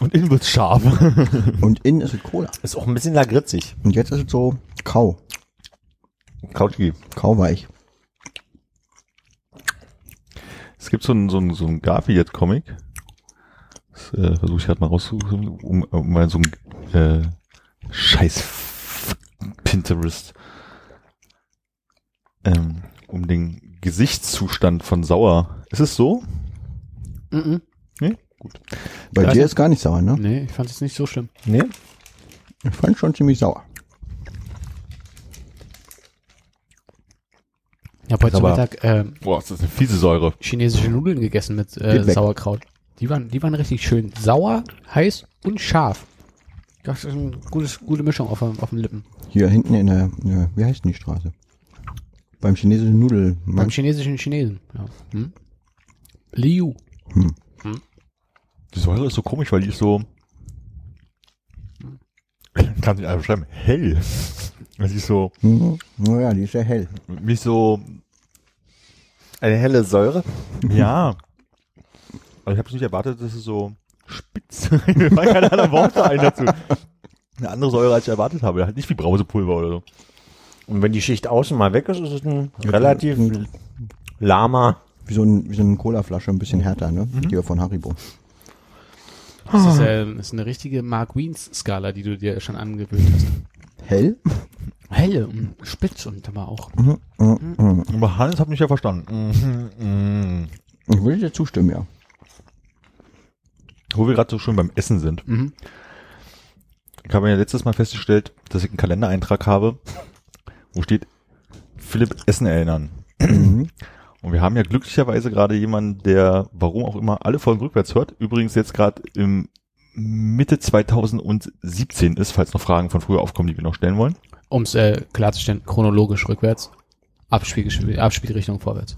Und innen wird's scharf. und innen ist es Cola. Ist auch ein bisschen lagritzig. Und jetzt ist es so Kau, Couchy. kauweich. Es gibt so einen so einen, so einen Garfield-Comic. Das äh, versuche ich gerade mal rauszusuchen, um, um mal so ein äh, Scheiß Pinterest. Ähm, um den Gesichtszustand von Sauer. Ist es so? Mhm. Nee? Gut. Bei Ja, dir ist gar nicht sauer, ne? Nee, ich fand es nicht so schlimm. Nee? Ich fand schon ziemlich sauer. Ich habe heute Mittag äh, Boah, das ist eine fiese Säure. chinesische Nudeln gegessen mit äh, Geht weg. Sauerkraut. Die waren, die waren richtig schön. Sauer, heiß und scharf. Das ist eine gutes, gute Mischung auf, dem- auf den Lippen. Hier hinten in der, ja, wie heißt denn die Straße? Beim chinesischen Nudel. Beim chinesischen Chinesen. Ja. Hm? Liu. Die Säure ist so komisch, weil die ist so. Kann ich einfach beschreiben. Hell. Das ist so. Mhm. Naja, die ist sehr hell. Mich so. Eine helle Säure? Ja. Aber ich habe nicht erwartet, dass es so spitz. Mir fallen keine anderen Worte ein dazu. Eine andere Säure, als ich erwartet habe. Halt nicht wie Brausepulver oder so. Und wenn die Schicht außen mal weg ist, ist es ein relativ lahmer. Wie so, ein, wie so eine Colaflasche, ein bisschen härter, ne? Hier von Haribo. Das ist, äh, das ist eine richtige Mark Wiens Skala, die du dir schon angewöhnt hast. Hell? Helle und spitz und aber auch. Mhm. Mhm. Mhm. Aber Hannes hat mich ja verstanden. Mhm. Ich würde dir zustimmen, ja. Wo wir gerade so schön beim Essen sind. Mhm. Ich habe ja letztes Mal festgestellt, dass ich einen Kalendereintrag habe, wo steht Philipp Essen erinnern. Mhm. Und wir haben ja glücklicherweise gerade jemanden, der, warum auch immer, alle Folgen rückwärts hört. Übrigens jetzt gerade im Mitte 2017 ist, falls noch Fragen von früher aufkommen, die wir noch stellen wollen. Um es äh, klarzustellen, chronologisch rückwärts, Abspiel, Abspielrichtung vorwärts.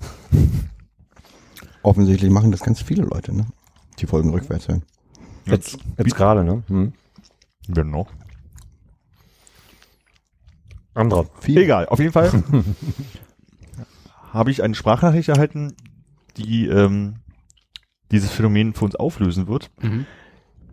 Offensichtlich machen das ganz viele Leute, ne? Die Folgen rückwärts hören. Jetzt, jetzt gerade, ne? Hm. Wer noch? Anderer. Viel. Egal, auf jeden Fall habe ich eine Sprachnachricht erhalten, die ähm, dieses Phänomen für uns auflösen wird. Mhm.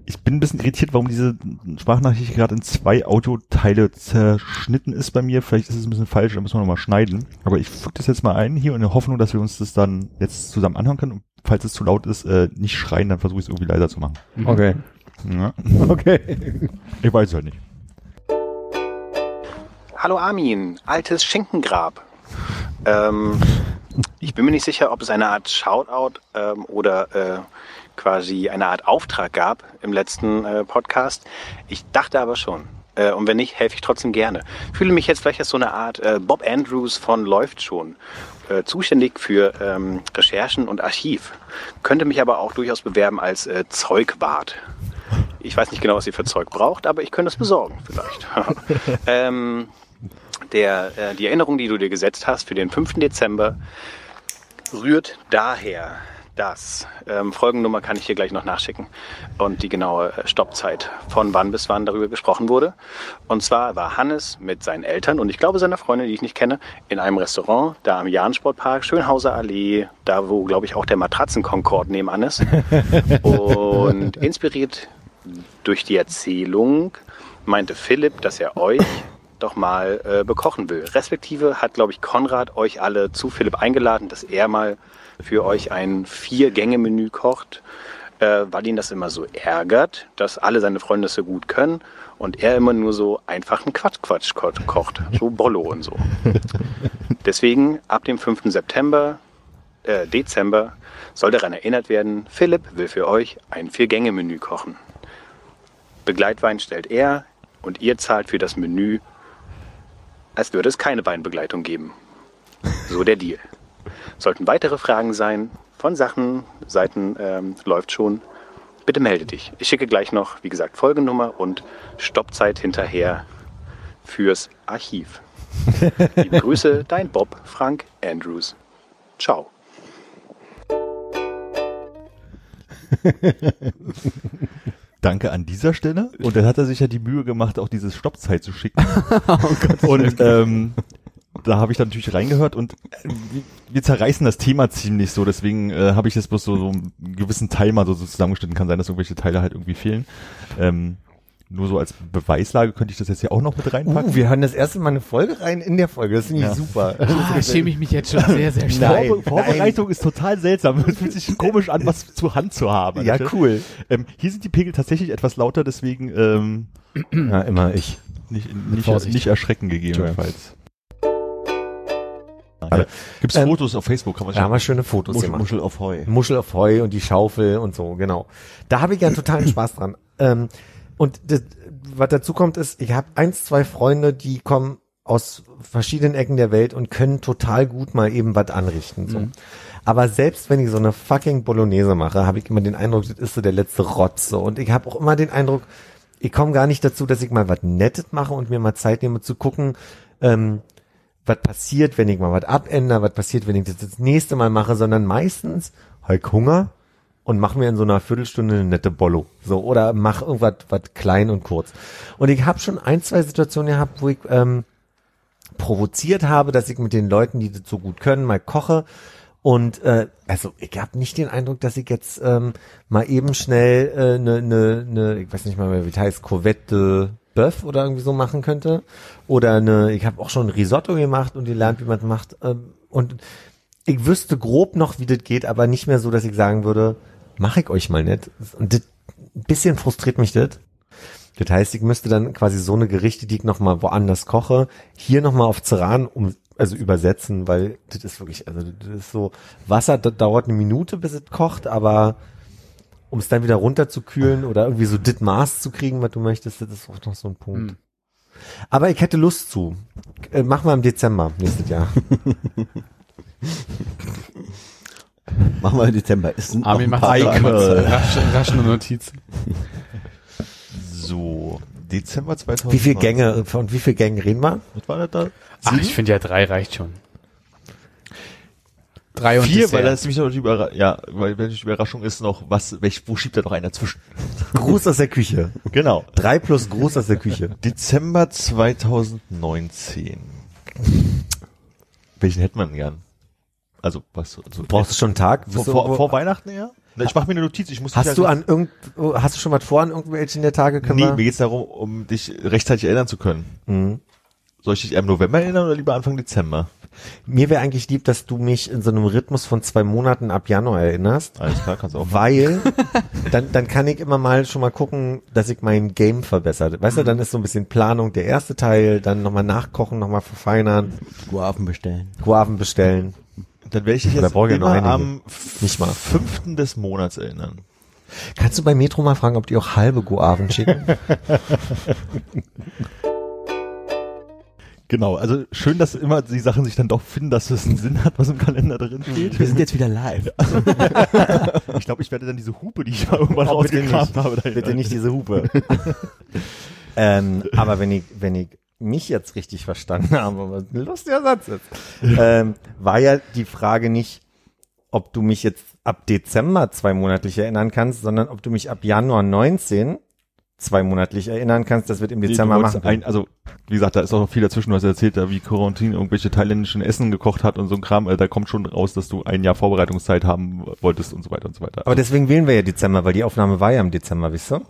Ich bin ein bisschen irritiert, warum diese Sprachnachricht gerade in zwei Audioteile zerschnitten ist bei mir. Vielleicht ist es ein bisschen falsch, da müssen wir nochmal schneiden. Aber ich füge das jetzt mal ein hier in der Hoffnung, dass wir uns das dann jetzt zusammen anhören können. Und falls es zu laut ist, äh, nicht schreien, dann versuche ich es irgendwie leiser zu machen. Mhm. Okay. Ja, Okay. ich weiß es halt nicht. Hallo Armin, altes Schinkengrab. Ähm, ich bin mir nicht sicher, ob es eine Art Shoutout ähm, oder äh, quasi eine Art Auftrag gab im letzten äh, Podcast. Ich dachte aber schon. Äh, und wenn nicht, helfe ich trotzdem gerne. Fühle mich jetzt vielleicht als so eine Art äh, Bob Andrews von Läuft schon. Äh, zuständig für ähm, Recherchen und Archiv. Könnte mich aber auch durchaus bewerben als äh, Zeugwart. Ich weiß nicht genau, was ihr für Zeug braucht, aber ich könnte es besorgen vielleicht. ähm, der, äh, die Erinnerung, die du dir gesetzt hast für den 5. Dezember, rührt daher, dass, ähm, Folgennummer kann ich hier gleich noch nachschicken und die genaue äh, Stoppzeit, von wann bis wann darüber gesprochen wurde. Und zwar war Hannes mit seinen Eltern und ich glaube seiner Freundin, die ich nicht kenne, in einem Restaurant, da am Jahn-Sportpark, Schönhauser Allee, da wo, glaube ich, auch der Matratzen-Concord nebenan ist. Und inspiriert durch die Erzählung meinte Philipp, dass er euch doch mal äh, bekochen will. Respektive hat, glaube ich, Konrad euch alle zu Philipp eingeladen, dass er mal für euch ein Vier-Gänge-Menü kocht, äh, weil ihn das immer so ärgert, dass alle seine Freunde das so gut können und er immer nur so einfachen Quatsch-Quatsch ko kocht, so Bollo und so. Deswegen ab dem 5. September, äh, Dezember soll daran erinnert werden, Philipp will für euch ein Vier-Gänge-Menü kochen. Begleitwein stellt er und ihr zahlt für das Menü, als würde es keine Weinbegleitung geben. So der Deal. Sollten weitere Fragen sein von Sachen, Seiten ähm, läuft schon, bitte melde dich. Ich schicke gleich noch, wie gesagt, Folgennummer und Stoppzeit hinterher fürs Archiv. Liebe Grüße, dein Bob Frank Andrews. Ciao. Danke an dieser Stelle. Und dann hat er sich ja die Mühe gemacht, auch dieses Stoppzeit zu schicken. Oh und ähm, da habe ich dann natürlich reingehört und äh, wir- zerreißen das Thema ziemlich so, deswegen äh, habe ich jetzt bloß so, so einen gewissen Teil mal so, so zusammengeschnitten. Kann sein, dass irgendwelche Teile halt irgendwie fehlen. Ähm, nur so als Beweislage könnte ich das jetzt hier auch noch mit reinpacken. Uh, wir hören das erste Mal eine Folge rein in der Folge. Das finde ich Ja. super. Ah, schäme ich mich jetzt schon sehr, sehr stark. Nein, Vorbe Vorbereitung ist total seltsam. Es fühlt sich komisch an, was zur Hand zu haben. Ja, cool. Ähm, hier sind die Pegel tatsächlich etwas lauter, deswegen ähm, Ja, immer ich. nicht, nicht, nicht erschrecken gegebenenfalls. Alle. Gibt's Ähm, Fotos auf Facebook? Kann man Da haben wir schöne Fotos Muschel, gemacht. Muschel auf Heu. Muschel auf Heu und die Schaufel und so, genau. Da habe ich ja totalen Spaß dran. Ähm, und das, was dazu kommt, ist, ich habe eins, zwei Freunde, die kommen aus verschiedenen Ecken der Welt und können total gut mal eben was anrichten. So. Aber selbst wenn ich so eine fucking Bolognese mache, habe ich immer den Eindruck, das ist so der letzte Rotz. So. Und ich habe auch immer den Eindruck, ich komme gar nicht dazu, dass ich mal was Nettes mache und mir mal Zeit nehme zu gucken, ähm, was passiert, wenn ich mal was abändere, was passiert, wenn ich das das nächste Mal mache, sondern meistens ich Hunger und mach mir in so einer Viertelstunde eine nette Bollo. So, oder mach irgendwas was klein und kurz. Und ich habe schon ein, zwei Situationen gehabt, wo ich ähm, provoziert habe, dass ich mit den Leuten, die das so gut können, mal koche. Und äh, also ich habe nicht den Eindruck, dass ich jetzt ähm, mal eben schnell eine, äh, ne, ne, ne, ich weiß nicht mal mehr, wie das heißt, Corvette Bœuf oder irgendwie so machen könnte. Oder eine, ich habe auch schon Risotto gemacht und gelernt, wie man es macht. Ähm, und ich wüsste grob noch, wie das geht, aber nicht mehr so, dass ich sagen würde, mache ich euch mal nicht. Und das, ein bisschen frustriert mich das. Das heißt, ich müsste dann quasi so eine Gerichte, die ich nochmal woanders koche, hier nochmal auf Ceran um, also übersetzen, weil das ist wirklich, also das ist so, Wasser, das dauert eine Minute, bis es kocht, aber um es dann wieder runterzukühlen oder irgendwie so das Maß zu kriegen, was du möchtest, das ist auch noch so ein Punkt. Hm. Aber ich hätte Lust zu. Äh, Machen wir im Dezember nächstes Jahr. Machen wir im Dezember. Ist ein, Armin macht rasch, rasch eine Notiz. So, Dezember 2000. Wie viel Gänge, von wie viel Gängen reden wir? Was war das da? Ach, ich finde ja drei reicht schon. Drei und Vier, weil das nämlich noch die Überra ja, weil wenn die Überraschung ist noch, was, welch, wo schiebt da noch einer zwischen? Gruß aus der Küche. Genau. Drei plus Gruß aus der Küche. Dezember 2019. Welchen hätte man gern? Also, was, also, Brauchst du schon einen Tag? vor, vor, vor Weihnachten eher? Na, Ich mache mir eine Notiz, ich muss hast dich du an irgend, hast du schon was vor an irgendwelchen der Tage? Können Nee, mir geht's darum, um dich rechtzeitig erinnern zu können. Mhm. Soll ich dich eher im November erinnern oder lieber Anfang Dezember? Mir wäre eigentlich lieb, dass du mich in so einem Rhythmus von zwei Monaten ab Januar erinnerst. Alles klar, kannst du auch. Weil dann, dann kann ich immer mal schon mal gucken, dass ich mein Game verbessere. Weißt Mhm. du, dann ist so ein bisschen Planung der erste Teil, dann nochmal nachkochen, nochmal verfeinern, Guaven bestellen. Guaven bestellen. Dann werde ich dich jetzt immer am Nicht mal. fünften des Monats erinnern. Kannst du bei Metro mal fragen, ob die auch halbe Guaven schicken? Genau, also schön, dass immer die Sachen sich dann doch finden, dass es einen Sinn hat, was im Kalender drin steht. Wir sind jetzt wieder live. Ich glaube, ich werde dann diese Hupe, die ich mal irgendwann Oh, rausgekramt habe, da Bitte nicht diese Hupe. ähm, aber wenn ich, wenn ich mich jetzt richtig verstanden habe, was ein lustiger Satz ist, ähm, war ja die Frage nicht, ob du mich jetzt ab Dezember zweimonatlich erinnern kannst, sondern ob du mich ab Januar 19 zweimonatlich erinnern kannst, das wird im Nee, Dezember wolltest machen. Ein, also, wie gesagt, da ist auch noch viel dazwischen, du hast erzählt, da wie Quarantin irgendwelche thailändischen Essen gekocht hat und so ein Kram, äh, da kommt schon raus, dass du ein Jahr Vorbereitungszeit haben wolltest und so weiter und so weiter. aber deswegen wählen wir ja Dezember, weil die Aufnahme war ja im Dezember, wisst ihr?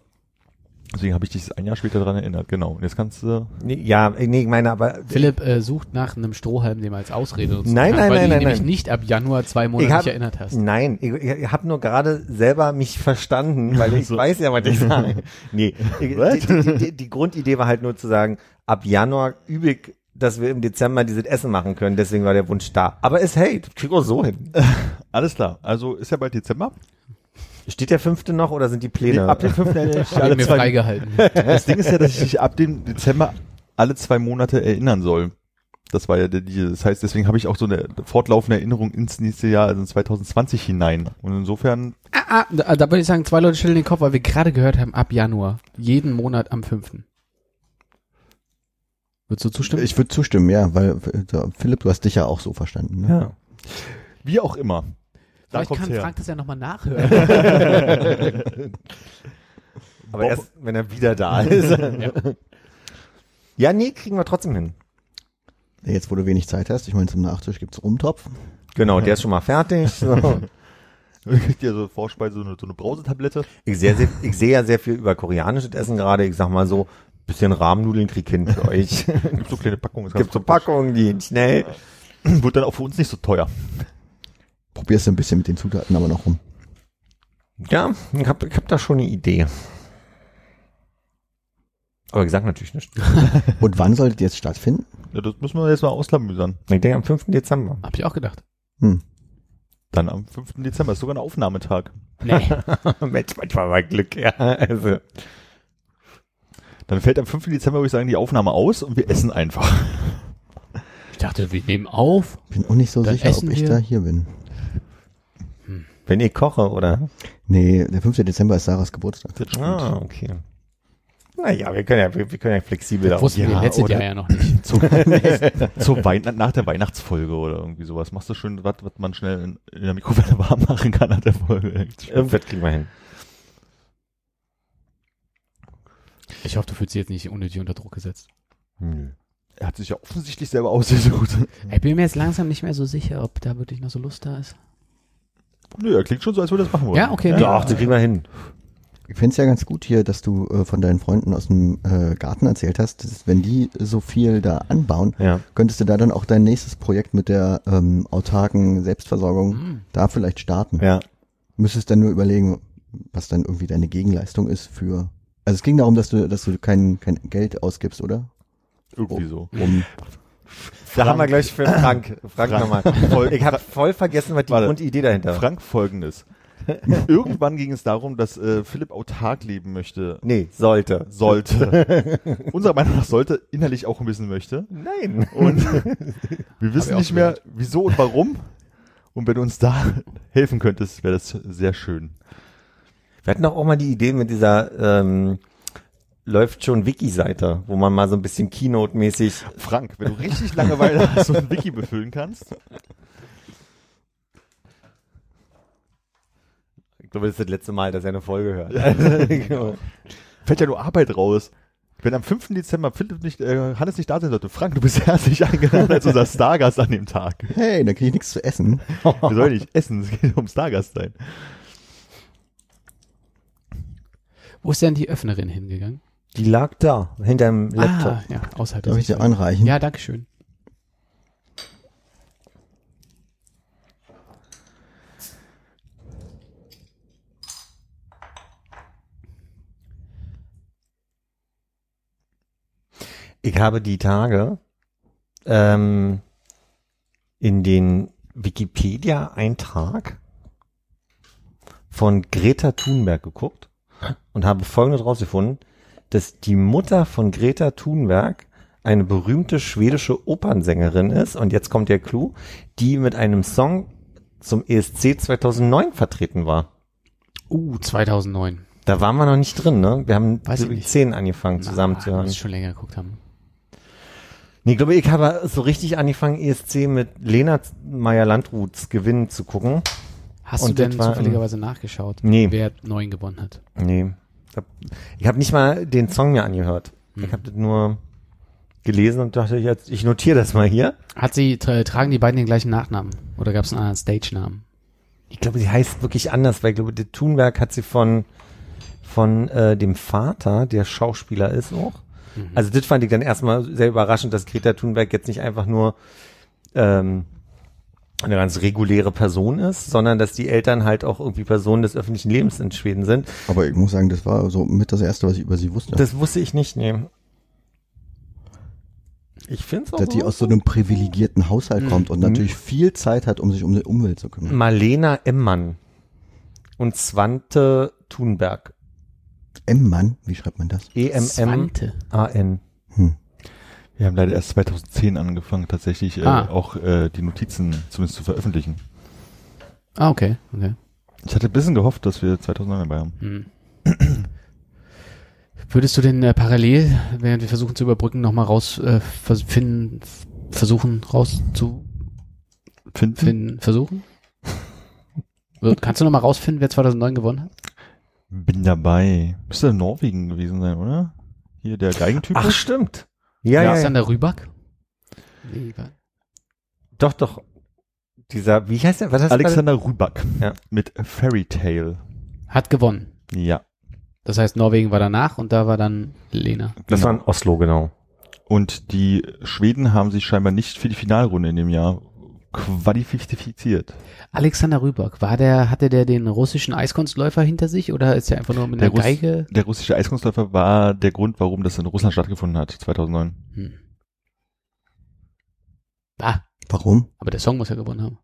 Deswegen habe ich dich ein Jahr später dran erinnert, genau. Und jetzt kannst du, Nee, ja, nee, ich meine, aber Philipp äh, sucht nach einem Strohhalm, den er als Ausrede nutzen Nein, nein, weil nein, du nein, nämlich nein. nicht ab Januar zwei Monate hab- nicht erinnert hast. Nein, ich, ich habe nur gerade selber mich verstanden, weil ich So. weiß ja, was ich sage. Nee, die, die, die, die Grundidee war halt nur zu sagen, ab Januar übe ich, dass wir im Dezember dieses Essen machen können, deswegen war der Wunsch da. Aber es hey, das kriegen wir so hin. alles klar. Also, ist ja bald Dezember. Steht der fünfte noch oder sind die Nee, Pläne? ab dem 5. erinnere ich alle mir zwei, freigehalten. das Ding ist ja, dass ich dich ab dem Dezember alle zwei Monate erinnern soll. Das war ja der, die, das heißt, deswegen habe ich auch so eine fortlaufende Erinnerung ins nächste Jahr, also in 2020 hinein. Und insofern, Ah, ah, da, da würde ich sagen, zwei Leute stellen den Kopf, weil wir gerade gehört haben, ab Januar. Jeden Monat am fünften. Würdest du zustimmen? Ich würde zustimmen, ja, weil äh, Philipp, du hast dich ja auch so verstanden. Ne? Ja. Wie auch immer. Da Vielleicht kann her. Frank das ja nochmal nachhören. Aber erst, wenn er wieder da ist. ja. ja, nee, kriegen wir trotzdem hin. Jetzt, wo du wenig Zeit hast, ich meine, zum Nachtisch gibt's Rumtopf. Genau, der ist schon mal fertig. So. Kriegt ihr so Vorspeise, so eine, so eine Brausetablette? Ich sehe sehr, ich sehe ja sehr viel über koreanisches Essen gerade. Ich sag mal so, bisschen Rahmennudeln krieg hin für euch. Gibt so kleine Packungen. gibt so. Packungen, die schnell. Wird dann auch für uns nicht so teuer. Probierst du ein bisschen mit den Zutaten aber noch rum. Ja, ich hab, ich hab da schon eine Idee. Aber gesagt natürlich nicht. Und wann solltet ihr jetzt stattfinden? Ja, das müssen wir jetzt mal auslamüsern. Ich denke am 5. Dezember. Hab ich auch gedacht. Hm. Dann am 5. Dezember ist sogar ein Aufnahmetag. Nee. Mensch, manchmal mal Glück, ja. Also, Dann fällt am 5. Dezember, würde ich sagen, die Aufnahme aus und wir essen einfach. Ich dachte, wir nehmen auf. Bin auch nicht so Dann sicher, ob ich wir. da hier bin. Wenn ich koche, oder? Nee, der 5. Dezember ist Sarahs Geburtstag. Das stimmt. Ah, okay. Naja, wir können ja, wir, wir können ja flexibel Das wussten ja, wir letztes Jahr ja noch nicht. Zu, zur Wein nach der Weihnachtsfolge oder irgendwie sowas. Machst du schön was, was man schnell in, in der Mikrowelle warm machen kann nach der Folge. Irgendwas kriegen wir hin. Ich hoffe, du fühlst dich jetzt nicht unnötig unter Druck gesetzt. Nö. Er hat sich ja offensichtlich selber ausgesucht. Ich bin mir jetzt langsam nicht mehr so sicher, ob da wirklich noch so Lust da ist. Nö, er klingt schon so, als würde er das machen wollen. Ja, okay. Doch, das kriegen wir hin. Ich find's ja ganz gut hier, dass du äh, von deinen Freunden aus dem äh, Garten erzählt hast, dass, wenn die so viel da anbauen, Ja. könntest du da dann auch dein nächstes Projekt mit der ähm, autarken Selbstversorgung Hm. da vielleicht starten. Ja. Müsstest dann nur überlegen, was dann irgendwie deine Gegenleistung ist für. Also es ging darum, dass du, dass du kein, kein Geld ausgibst, oder? Irgendwie so. Um, Da haben wir gleich für Frank. Frank, Frank. nochmal. Ich habe voll vergessen, was die Warte. Grundidee dahinter war. Frank folgendes. Irgendwann ging es darum, dass äh, Philipp autark leben möchte. Nee, sollte. Sollte. Unserer Meinung nach sollte, innerlich auch ein bisschen möchte. Nein. Und wir wissen nicht mehr, wieso und warum. Und wenn du uns da helfen könntest, wäre das sehr schön. Wir hatten doch auch mal die Idee mit dieser ähm, läuft schon Wiki-Seite, wo man mal so ein bisschen Keynote-mäßig. Frank, wenn du richtig Langeweile hast und ein Wiki befüllen kannst. Ich glaube, das ist das letzte Mal, dass er eine Folge hört. Genau. Fällt ja nur Arbeit raus. Wenn am 5. Dezember Philipp nicht, äh, Hannes nicht da sein sollte, Frank, du bist herzlich eingeladen als unser Stargast an dem Tag. hey, dann krieg ich nichts zu essen. Wir sollen nicht essen, es geht um Stargast sein. Wo ist denn die Öffnerin hingegangen? Die lag da, hinter dem Laptop. Ah, ja, außerhalb Darf der ich dir anreichen? Ja, danke schön. Ich habe die Tage ähm, in den Wikipedia-Eintrag von Greta Thunberg geguckt und habe Folgendes rausgefunden, dass die Mutter von Greta Thunberg eine berühmte schwedische Opernsängerin ist, und jetzt kommt der Clou, die mit einem Song zum ESC 2009 vertreten war. Uh, 2009. Da waren wir noch nicht drin, ne? Wir haben Weiß die angefangen zusammen zu hören. schon länger geguckt haben. Nee, ich glaube, ich habe so richtig angefangen, ESC mit Lena Meyer-Landruths Gewinn zu gucken. Hast Und du denn war, zufälligerweise nachgeschaut, Nee. wer neun gewonnen hat? Nee. Ich habe ich hab nicht mal den Song mir angehört. Hm. Ich habe das nur gelesen und dachte, jetzt, ich notiere das mal hier. Hat sie, tra tragen die beiden den gleichen Nachnamen? Oder gab es einen anderen Stage-Namen? Ich glaube, sie heißt wirklich anders, weil ich glaube, der Thunberg hat sie von, von äh, dem Vater, der Schauspieler ist auch. Mhm. Also das fand ich dann erstmal sehr überraschend, dass Greta Thunberg jetzt nicht einfach nur ähm, eine ganz reguläre Person ist, sondern dass die Eltern halt auch irgendwie Personen des öffentlichen Lebens in Schweden sind. Aber ich muss sagen, das war so mit das Erste, was ich über sie wusste. Das wusste ich nicht nehmen. Ich finde es auch dass die so. aus so einem privilegierten Haushalt Mhm. kommt und natürlich viel Zeit hat, um sich um die Umwelt zu kümmern. Marlena Emmann und Svante Thunberg. M-Mann, wie schreibt man das? E-M-M-A-N. Swante. Hm. Wir haben leider erst 2010 angefangen, tatsächlich äh, Ah. auch äh, die Notizen zumindest zu veröffentlichen. Ah, okay, okay. Ich hatte ein bisschen gehofft, dass wir 2009 dabei haben. Hm. Würdest du denn äh, parallel, während wir versuchen zu überbrücken, nochmal raus äh, finden, versuchen rauszufinden, Finden? versuchen? Kannst du nochmal rausfinden, wer 2009 gewonnen hat? Bin dabei. Müsste in Norwegen gewesen sein, oder? Hier der Geigentyp. Ach, stimmt. Ja, ja, ja. Alexander Rüback? Nee, wa- Doch, doch. Dieser, wie heißt der? Was heißt der? Alexander Rüback. Ja. Mit Fairy Tale. Hat gewonnen. Ja. Das heißt, Norwegen war danach und da war dann Lena. Das Genau. war in Oslo, genau. Und die Schweden haben sich scheinbar nicht für die Finalrunde in dem Jahr qualifiziert. Alexander Rüback, war der, hatte der den russischen Eiskunstläufer hinter sich oder ist er einfach nur mit Der einer Russ- Geige? Der russische Eiskunstläufer war der Grund, warum das in Russland stattgefunden hat, 2009. Hm. Ah, Warum? aber der Song muss ja gewonnen haben.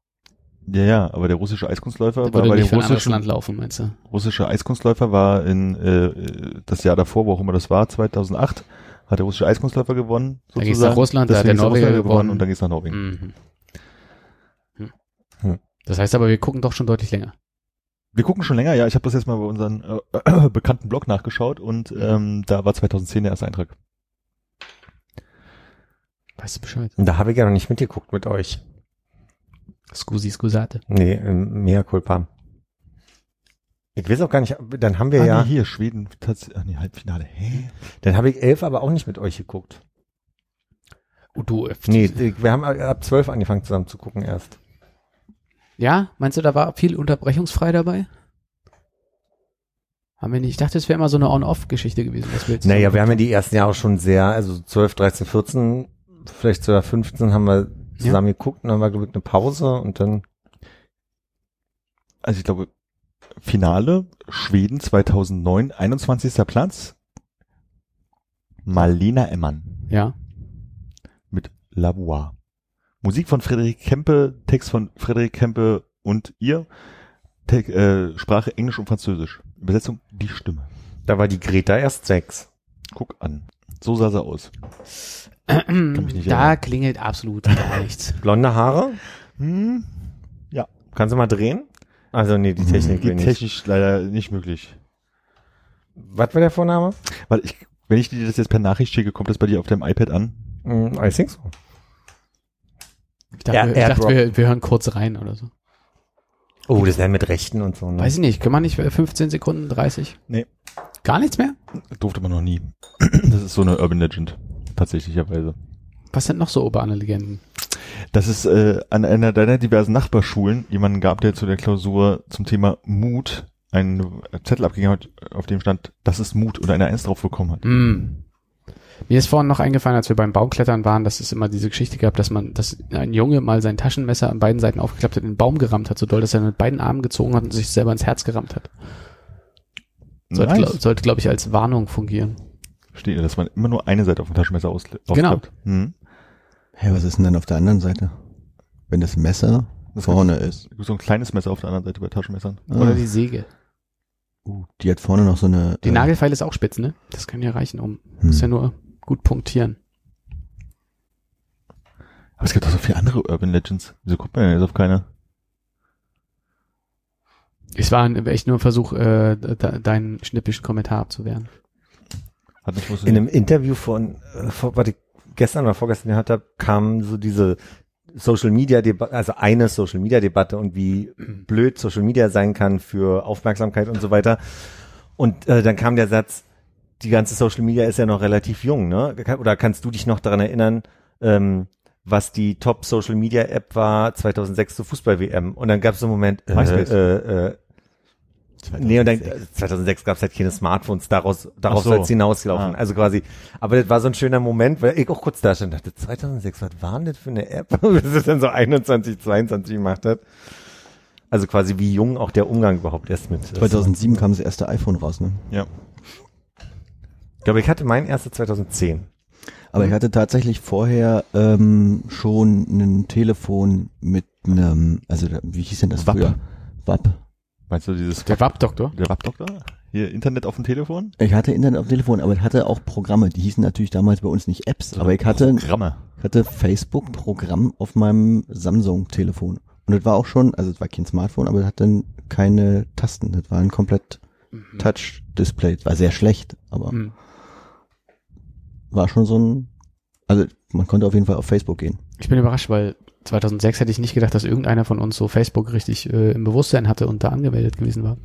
Ja, ja, aber der russische Eiskunstläufer Der war bei nicht anderes russischen, Land laufen, meinst du? russische Eiskunstläufer war in äh, das Jahr davor, wo auch immer das war, 2008, hat der russische Eiskunstläufer gewonnen. Da ging's nach Russland, da hat Deswegen der Norweger Russland gewonnen. und dann geht's nach Norwegen. Mhm. Hm. Das heißt aber, wir gucken doch schon deutlich länger. Wir gucken schon länger, ja. Ich habe das jetzt mal bei unseren äh, bekannten Blog nachgeschaut und ähm, da war 2010 der erste Eintrag. Weißt du Bescheid? Und da habe ich ja noch nicht mitgeguckt mit euch. Scusi, scusate. Nee, ähm, mea culpa. Ich weiß auch gar nicht, dann haben wir ah, ja, nee, hier, Schweden, tats- ah, nee, Halbfinale. Hä? dann habe ich elf aber auch nicht mit euch geguckt. Oh, du, äh, Nee, wir haben ab zwölf angefangen zusammen zu gucken erst. Ja, meinst du, da war viel unterbrechungsfrei dabei? Haben wir nicht? Ich dachte, es wäre immer so eine On-Off-Geschichte gewesen. Was wir jetzt Naja, wir haben ja die ersten Jahre schon sehr, also 12, 13, 14, vielleicht sogar 15 haben wir zusammen geguckt und dann war, glaube ich, eine Pause und dann, Also ich glaube, Finale, Schweden 2009, 21. Platz. Marlena Emmann Ja. mit La Voix. Musik von Frederik Kempe, Text von Frederik Kempe und ihr. Te äh, Sprache Englisch und Französisch. Übersetzung die Stimme. da war die Greta erst sechs. Guck an. So sah sie aus. da erinnern. klingelt absolut gar nichts. Blonde Haare? Hm, Kannst du mal drehen? Also nee, die Technik will geht nicht. technisch leider nicht möglich. Was war der Vorname? Weil ich, wenn ich dir das jetzt per Nachricht schicke, kommt das bei dir auf deinem iPad an? Mm, I think so. Ich dachte, Air- wir- ich dachte wir, wir hören kurz rein oder so. Oh, das wäre mit Rechten und so. Ne? Weiß ich nicht, kann man nicht äh, 15 Sekunden, 30? Nee. Gar nichts mehr? Durfte man noch nie. Das ist so eine Urban Legend. Tatsächlicherweise. Was sind noch so urbane Legenden? Dass es äh, an einer deiner diversen Nachbarschulen jemanden gab, der zu der Klausur zum Thema Mut einen Zettel abgegeben hat, auf dem stand, das ist Mut oder eine Eins drauf bekommen hat. Mm. Mir ist vorhin noch eingefallen, als wir beim Baumklettern waren, dass es immer diese Geschichte gab, dass man, dass ein Junge mal sein Taschenmesser an beiden Seiten aufgeklappt hat, in den Baum gerammt hat, so doll, dass er mit beiden Armen gezogen hat und sich selber ins Herz gerammt hat. Sollte, Nice. glaub, sollte glaube ich, als Warnung fungieren. Steht ja, dass man immer nur eine Seite auf dem Taschenmesser aus Genau. ausklappt. Hm. Hä, was ist denn dann auf der anderen Seite? Wenn das Messer Das vorne ist. Gibt so ein kleines Messer auf der anderen Seite bei Taschenmessern. Oder Ah, die Säge. uh, die hat vorne noch so eine. Die äh, Nagelfeile ist auch spitz, ne? Das kann ja reichen, um, hm. muss ja nur gut punktieren. Aber es gibt auch so viele andere Urban Legends. Wieso guckt man denn jetzt auf keine? Es war echt nur ein Versuch, äh, de, deinen schnippischen Kommentar abzuwehren. Hat nicht In einem Interview von, äh, vor, was ich gestern oder vorgestern gehört habe, kam so diese Social Media Debatte, also eine Social Media Debatte und wie blöd Social Media sein kann für Aufmerksamkeit und so weiter. Und äh, dann kam der Satz, die ganze Social Media ist ja noch relativ jung, ne? Oder kannst du dich noch daran erinnern, ähm, was die Top Social Media App war 2006 zur Fußball WM? Und dann gab es so einen Moment, äh, äh, äh, Nee, und dann äh, 2006 gab es halt keine Smartphones, daraus, darauf Ach so. soll es hinauslaufen. Ah. Also quasi, aber das war so ein schöner Moment, weil ich auch kurz da stand und dachte, 2006, was war denn das für eine App? Bis es dann so 21, 22 gemacht hat. Also quasi wie jung auch der Umgang überhaupt erst mit. äh, 2007 kam das erste iPhone raus, ne? Ja. Ich glaube, ich hatte mein erstes 2010. Aber ich hatte tatsächlich vorher ähm, schon ein Telefon mit einem, also wie hieß denn das WAP. früher? WAP. Meinst du dieses Der WAP-Doktor? der Wappdoktor? Hier Internet auf dem Telefon? Ich hatte Internet auf dem Telefon, aber ich hatte auch Programme. Die hießen natürlich damals bei uns nicht Apps, aber ich hatte, Programme. ich hatte Facebook-Programm auf meinem Samsung-Telefon. Und das war auch schon, also es war kein Smartphone, aber es hatte keine Tasten. Das war ein komplett Touch-Display. Es war sehr schlecht, aber Hm. War schon so ein, also man konnte auf jeden Fall auf Facebook gehen. Ich bin überrascht, weil 2006 hätte ich nicht gedacht, dass irgendeiner von uns so Facebook richtig äh, im Bewusstsein hatte und da angemeldet gewesen war.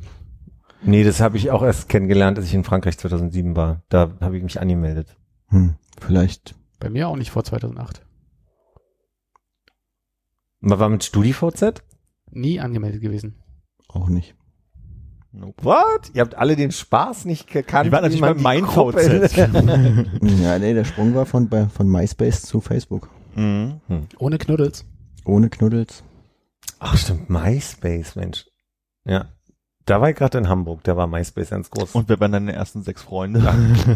Nee, das habe ich auch erst kennengelernt, als ich in Frankreich 2007 war. Da habe ich mich angemeldet. Hm, vielleicht. Bei mir auch nicht vor 2008. Man war mit StudiVZ? Nie angemeldet gewesen. Auch nicht. What? Ihr habt alle den Spaß nicht gekannt. Die waren natürlich bei mein VZ. Ja, nee, der Sprung war von, bei, von MySpace zu Facebook. Mhm. Ohne Knuddels. Ohne Knuddels. Ach stimmt, MySpace, Mensch. Ja. Da war ich gerade in Hamburg, da war MySpace ganz groß. Und wer waren deine ersten sechs Freunde?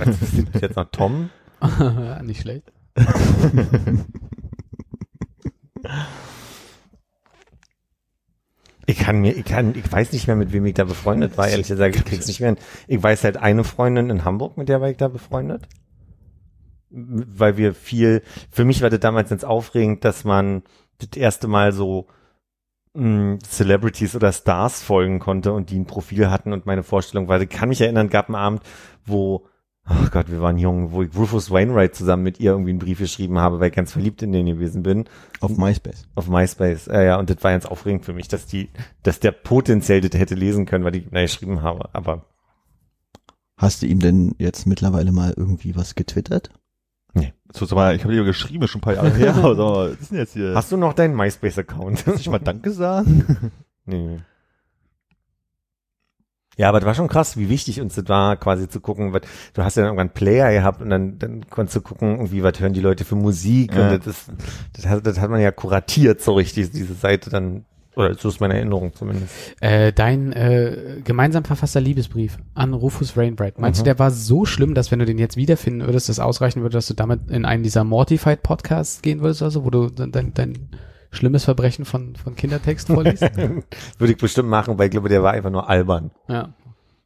Jetzt sind jetzt noch Tom. nicht schlecht. Ich kann mir, ich kann, ich weiß nicht mehr, mit wem ich da befreundet war, ehrlich gesagt, ich krieg's nicht mehr. Ich weiß halt eine Freundin in Hamburg, mit der war ich da befreundet. Weil wir viel, für mich war das damals ganz aufregend, dass man das erste Mal so mh, Celebrities oder Stars folgen konnte und die ein Profil hatten und meine Vorstellung war, ich kann mich erinnern, gab einen Abend, wo Ach Gott, wir waren jung, wo ich Rufus Wainwright zusammen mit ihr irgendwie einen Brief geschrieben habe, weil ich ganz verliebt in den gewesen bin Auf MySpace. auf MySpace. Äh, ja, und das war ganz aufregend für mich, dass die, dass der potenziell das hätte lesen können, weil ich da geschrieben habe. Aber Hast du ihm denn jetzt mittlerweile mal irgendwie was getwittert? So, sag mal, ich habe dir geschrieben, schon ein paar Jahre her. Mal, was ist denn jetzt hier? hast du noch deinen MySpace-Account? Hast du nicht mal Danke sagen? nee. Ja, aber das war schon krass, wie wichtig uns das war, quasi zu gucken, was, du hast ja dann irgendwann einen Player gehabt und dann, dann konntest du gucken, irgendwie, was hören die Leute für Musik Ja. und das, ist, das, hat, das hat man ja kuratiert so richtig, diese Seite dann, oder so ist meine Erinnerung zumindest. Äh, dein äh, gemeinsam verfasster Liebesbrief an Rufus Wainwright. Meinst Mhm. du, der war so schlimm, dass wenn du den jetzt wiederfinden würdest, das ausreichen würde, dass du damit in einen dieser Mortified Podcasts gehen würdest, also wo du dein, dein, dein schlimmes Verbrechen von, von Kindertext vorliest? Würde ich bestimmt machen, weil ich glaube, der war einfach nur albern. ja.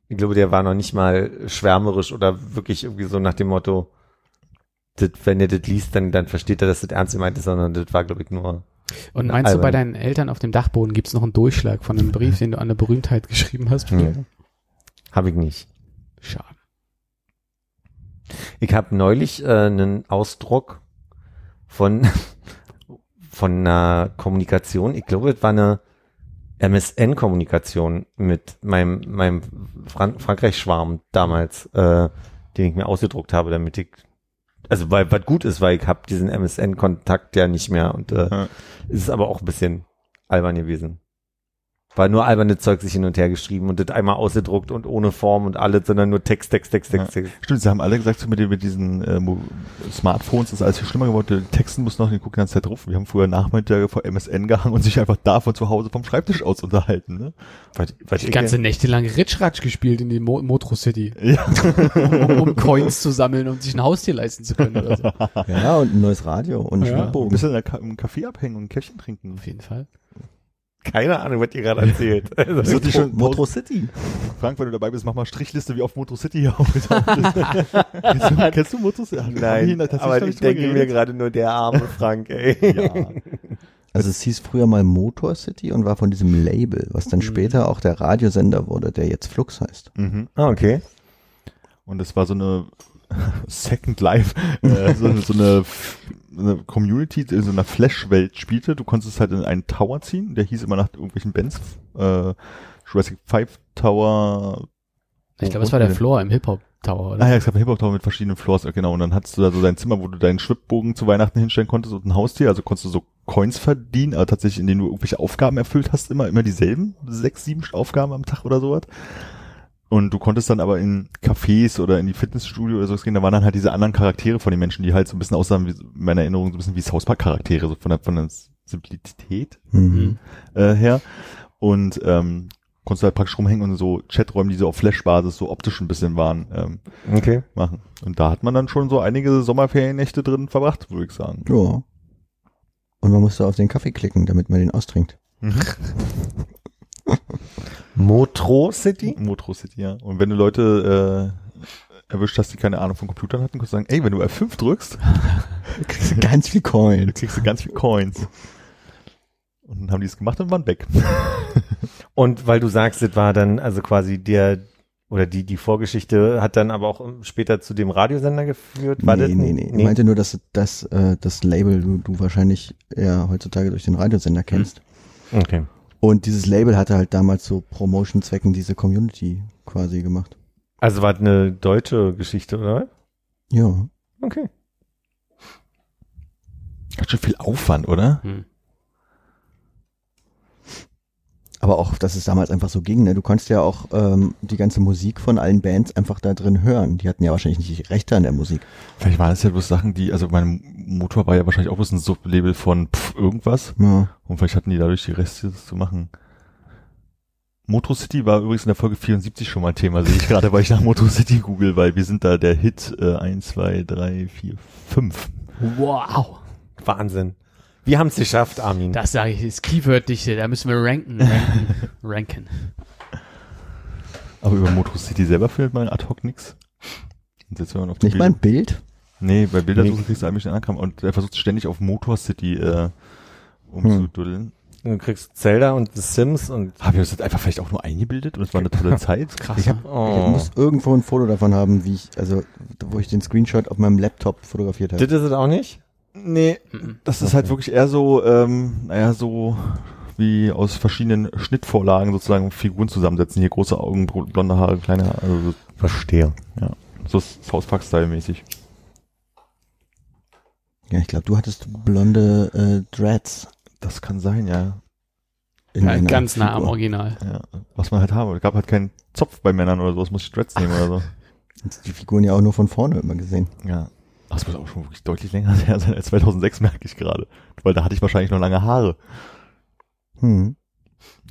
Ich glaube, der war noch nicht mal schwärmerisch oder wirklich irgendwie so nach dem Motto, das, wenn er das liest, dann, dann versteht er, dass das ernst gemeint ist, sondern das war, glaube ich, nur. Und meinst du, bei Albern. deinen Eltern auf dem Dachboden gibt's noch einen Durchschlag von einem Brief, den du an eine Berühmtheit geschrieben hast? Nee. Habe ich nicht. Schade. Ich habe neulich äh, einen Ausdruck von, von einer Kommunikation, ich glaube, es war eine MSN-Kommunikation mit meinem, meinem Fran Frankreich-Schwarm damals, äh, den ich mir ausgedruckt habe, damit ich, also weil was gut ist, weil ich habe diesen MSN-Kontakt ja nicht mehr und äh, Ja. es ist aber auch ein bisschen albern gewesen. War nur alberne Zeug sich hin und her geschrieben und das einmal ausgedruckt und ohne Form und alles, sondern nur Text, Text, Text, Text, Text. Stimmt, sie haben alle gesagt, so mit, den- mit diesen äh, Smartphones ist alles viel schlimmer geworden. Die Texten mussten noch, die gucken die ganze Zeit drauf. Wir haben früher Nachmittage vor MSN gehangen und sich einfach da von zu Hause vom Schreibtisch aus unterhalten. Ne? Was, was Die ich- ganze Nächte lang Ritschratsch gespielt in die Mo Motro City, Ja. um, um Coins zu sammeln, um sich ein Haustier leisten zu können oder so. Ja, und ein neues Radio und ein Ja. Ein Schwibbogen. bisschen in der Ka im Café abhängen und ein Käffchen trinken. Auf jeden Fall. Keine Ahnung, was ihr gerade erzählt. Also, dich schon Motro City. Frank, wenn du dabei bist, mach mal Strichliste, wie oft Motor City hier aufgetaucht ist. kennst, du, kennst du Motor City? Nein, tatsächlich aber ich denke mir gerade nur der arme Frank, ey. Ja. Also es hieß früher mal Motor City und war von diesem Label, was dann später auch der Radiosender wurde, der jetzt Flux heißt. Mhm. Ah, okay. Und es war so eine Second Life, äh, so, so eine, eine Community, in so einer Flash-Welt spielte. Du konntest halt in einen Tower ziehen, der hieß immer nach irgendwelchen Bands, äh, Jurassic Five Tower. Ich glaube, es war der Floor im Hip-Hop Tower, oder? Ah ja, es gab einen Hip-Hop Tower mit verschiedenen Floors, genau. Und dann hattest du da so dein Zimmer, wo du deinen Schwibbogen zu Weihnachten hinstellen konntest und ein Haustier. Also konntest du so Coins verdienen, aber tatsächlich, indem du irgendwelche Aufgaben erfüllt hast, immer, immer dieselben, sechs, sieben Aufgaben am Tag oder sowas. Und du konntest dann aber in Cafés oder in die Fitnessstudio oder so gehen, da waren dann halt diese anderen Charaktere von den Menschen, die halt so ein bisschen aussahen, wie, in meiner Erinnerung, so ein bisschen wie South Park Charaktere, so von der, von der Simplizität Mhm. äh, her. Und ähm, konntest du halt praktisch rumhängen und so Chaträume, die so auf Flash-Basis so optisch ein bisschen waren, ähm, Okay. machen. Und da hat man dann schon so einige Sommerferiennächte drin verbracht, würde ich sagen. Ja. Und man musste auf den Kaffee klicken, damit man den austrinkt. Motro City? Motro City, ja. Und wenn du Leute äh, erwischt hast, die keine Ahnung von Computern hatten, kannst du sagen, ey, wenn du F5 drückst, Du kriegst ganz viel Coin. dann kriegst du ganz viel Coins. Und dann haben die es gemacht und waren weg. Und weil du sagst, das war dann also quasi der, Oder die, die Vorgeschichte hat dann aber auch später zu dem Radiosender geführt? War nee, das, nee, nee, Ich meinte nur, dass das, äh, das Label du, du wahrscheinlich eher heutzutage durch den Radiosender kennst. Okay. Und dieses Label hatte halt damals so Promotion-Zwecken diese Community quasi gemacht. Also war das eine deutsche Geschichte, oder? Ja. Okay. Hat schon viel Aufwand, oder? Hm. Aber auch, dass es damals einfach so ging, ne? Du konntest ja auch ähm, die ganze Musik von allen Bands einfach da drin hören. Die hatten ja wahrscheinlich nicht die Rechte an der Musik. Vielleicht waren es ja bloß Sachen, die, also mein Motor war ja wahrscheinlich auch bloß ein Sublabel von pff, irgendwas. Ja. Und vielleicht hatten die dadurch die Reste das zu machen. Motor City war übrigens in der Folge 74 schon mal ein Thema, sehe ich gerade, weil ich nach Motor City google, weil wir sind da der Hit äh, 1, 2, 3, 4, 5. Wow. Wahnsinn. Wir haben es geschafft, Armin. Das sage ich, ist Keyword-Dichte, da müssen wir ranken, ranken, ranken. Aber über Motor City selber findet man ad hoc nix. Die Nicht mal Bilder- ein Bild? Nee, bei Bildersuchen Nee. kriegst du eigentlich einen Ankram und er versucht ständig auf Motor City äh, Hm. umzududdeln. Du kriegst Zelda und The Sims und Haben wir das jetzt einfach vielleicht auch nur eingebildet und es war eine tolle Zeit? Krass. Ich hab- oh. Ich muss irgendwo ein Foto davon haben, wie ich, also wo ich den Screenshot auf meinem Laptop fotografiert habe. das ist es auch nicht? Nee, das ist halt wirklich eher so, ähm, naja, so wie aus verschiedenen Schnittvorlagen sozusagen Figuren zusammensetzen. Hier große Augen, blonde Haare, kleine Haare, also so- Verstehe. so South Park Style mäßig. Ja, ich glaube, du hattest blonde äh, Dreads. Das kann sein, ja. in Ja, ganz nah am. Original. ja. Was man halt habe. Es gab halt keinen Zopf bei Männern oder so, es muss ich Dreads nehmen oder so. Die Figuren ja auch nur von vorne immer gesehen. Ja. Das muss auch schon wirklich deutlich länger her sein als 2006, merke ich gerade. Weil da hatte ich wahrscheinlich noch lange Haare. Hm.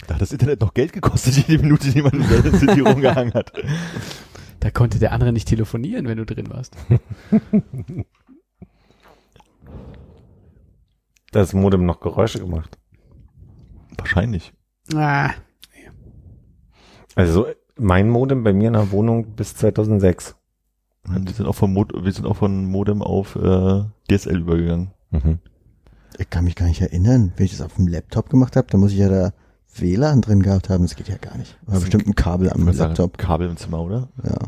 Da hat das Internet noch Geld gekostet, jede Minute, die man in der City rumgehangen hat. Da konnte der andere nicht telefonieren, wenn du drin warst. Das Modem noch Geräusche gemacht. Wahrscheinlich. Ah, Also mein Modem bei mir in der Wohnung bis 2006. Wir sind auch von, Mod wir sind auch von Modem auf äh, DSL übergegangen. Mhm. Ich kann mich gar nicht erinnern, wenn ich das auf dem Laptop gemacht habe, da muss ich ja da WLAN drin gehabt haben. Das geht ja gar nicht. Das bestimmt ein Kabel am Laptop. Kabel im Zimmer, oder? Ja.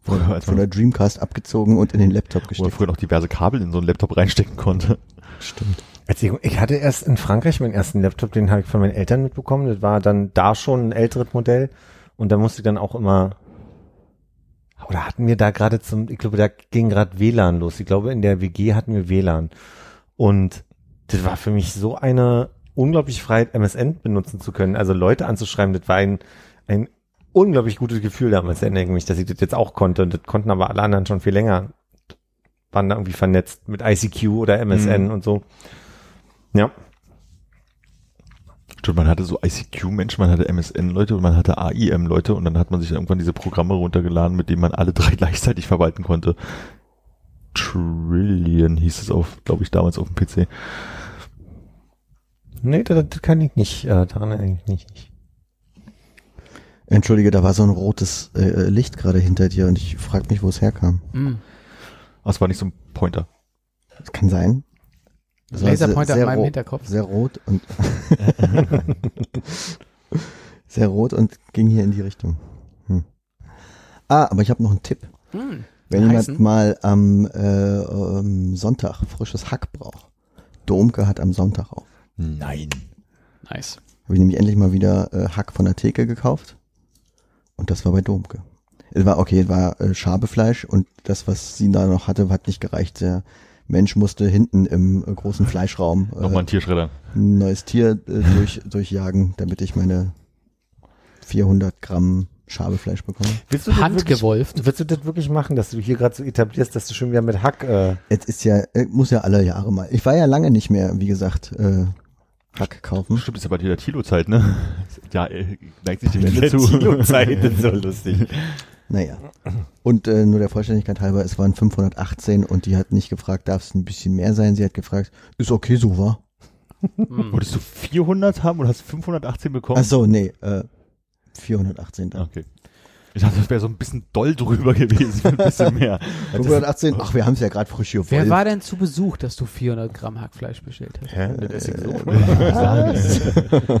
Früher, als Von man, der Dreamcast abgezogen und in den Laptop wo man gesteckt. früher noch diverse Kabel in so einen Laptop reinstecken konnte. Stimmt. Ich, ich hatte erst in Frankreich meinen ersten Laptop, den habe ich von meinen Eltern mitbekommen. Das war dann da schon ein älteres Modell. Und da musste ich dann auch immer, oder hatten wir da gerade zum, ich glaube, da ging gerade WLAN los. Ich glaube, in der WG hatten wir WLAN. Und das war für mich so eine unglaubliche Freiheit, MSN benutzen zu können. Also Leute anzuschreiben, das war ein, ein unglaublich gutes Gefühl damals, erinnere ich mich, dass ich das jetzt auch konnte. Und das konnten aber alle anderen schon viel länger. Waren da irgendwie vernetzt mit ICQ oder MSN Mhm. und so. Ja. Stimmt, man hatte so ICQ-Menschen, man hatte MSN-Leute und man hatte AIM-Leute und dann hat man sich irgendwann diese Programme runtergeladen, mit denen man alle drei gleichzeitig verwalten konnte. Trillion hieß es auf, glaube ich, damals auf dem PC. Nee, das, das kann ich nicht, äh, daran erinnere ich mich nicht. Entschuldige, da war so ein rotes äh, Licht gerade hinter dir und ich frag mich, wo es herkam. mm. Es war nicht so ein Pointer. Das kann sein. Das Laserpointer sehr auf meinem Hinterkopf. Sehr rot und sehr rot und ging hier in die Richtung. Hm. Ah, aber ich habe noch einen Tipp. Hm. Wenn Heißen? jemand mal am äh, ähm, Sonntag frisches Hack braucht. Domke hat am Sonntag auf. Nein. Nice. Habe ich nämlich endlich mal wieder äh, Hack von der Theke gekauft. Und das war bei Domke. Es war okay, es war äh, Schabefleisch und das, was sie da noch hatte, hat nicht gereicht. Der Mensch musste hinten im äh, großen Fleischraum äh, Nochmal ein Tierschredder. ein neues Tier äh, durch, durchjagen, damit ich meine 400 Gramm Schabefleisch bekomme. Willst du das wirklich, Handgewolft. willst du das wirklich machen, dass du hier gerade so etablierst, dass du schon wieder mit Hack, äh, Es ist ja, äh, muss ja alle Jahre mal. Ich war ja lange nicht mehr, wie gesagt, äh, Hack kaufen. Stimmt, ist ja bald wieder Tilo-Zeit, ne? Ja, äh, neigt sich dem Ende zu. Tilo-Zeit, das ist so lustig. Naja. Und äh, nur der Vollständigkeit halber, es waren 518 und die hat nicht gefragt, darf es ein bisschen mehr sein? Sie hat gefragt, ist okay so, wa? Hm. Wolltest du 400 haben und hast 518 bekommen? Ach so, nee, äh, 418 da. Okay. Ich dachte, das wäre so ein bisschen doll drüber gewesen, ein bisschen mehr. 518, ach, wir haben es ja gerade frisch hier Wer war denn zu Besuch, dass du 400 Gramm Hackfleisch bestellt hast? Hä? Das ist so. Äh,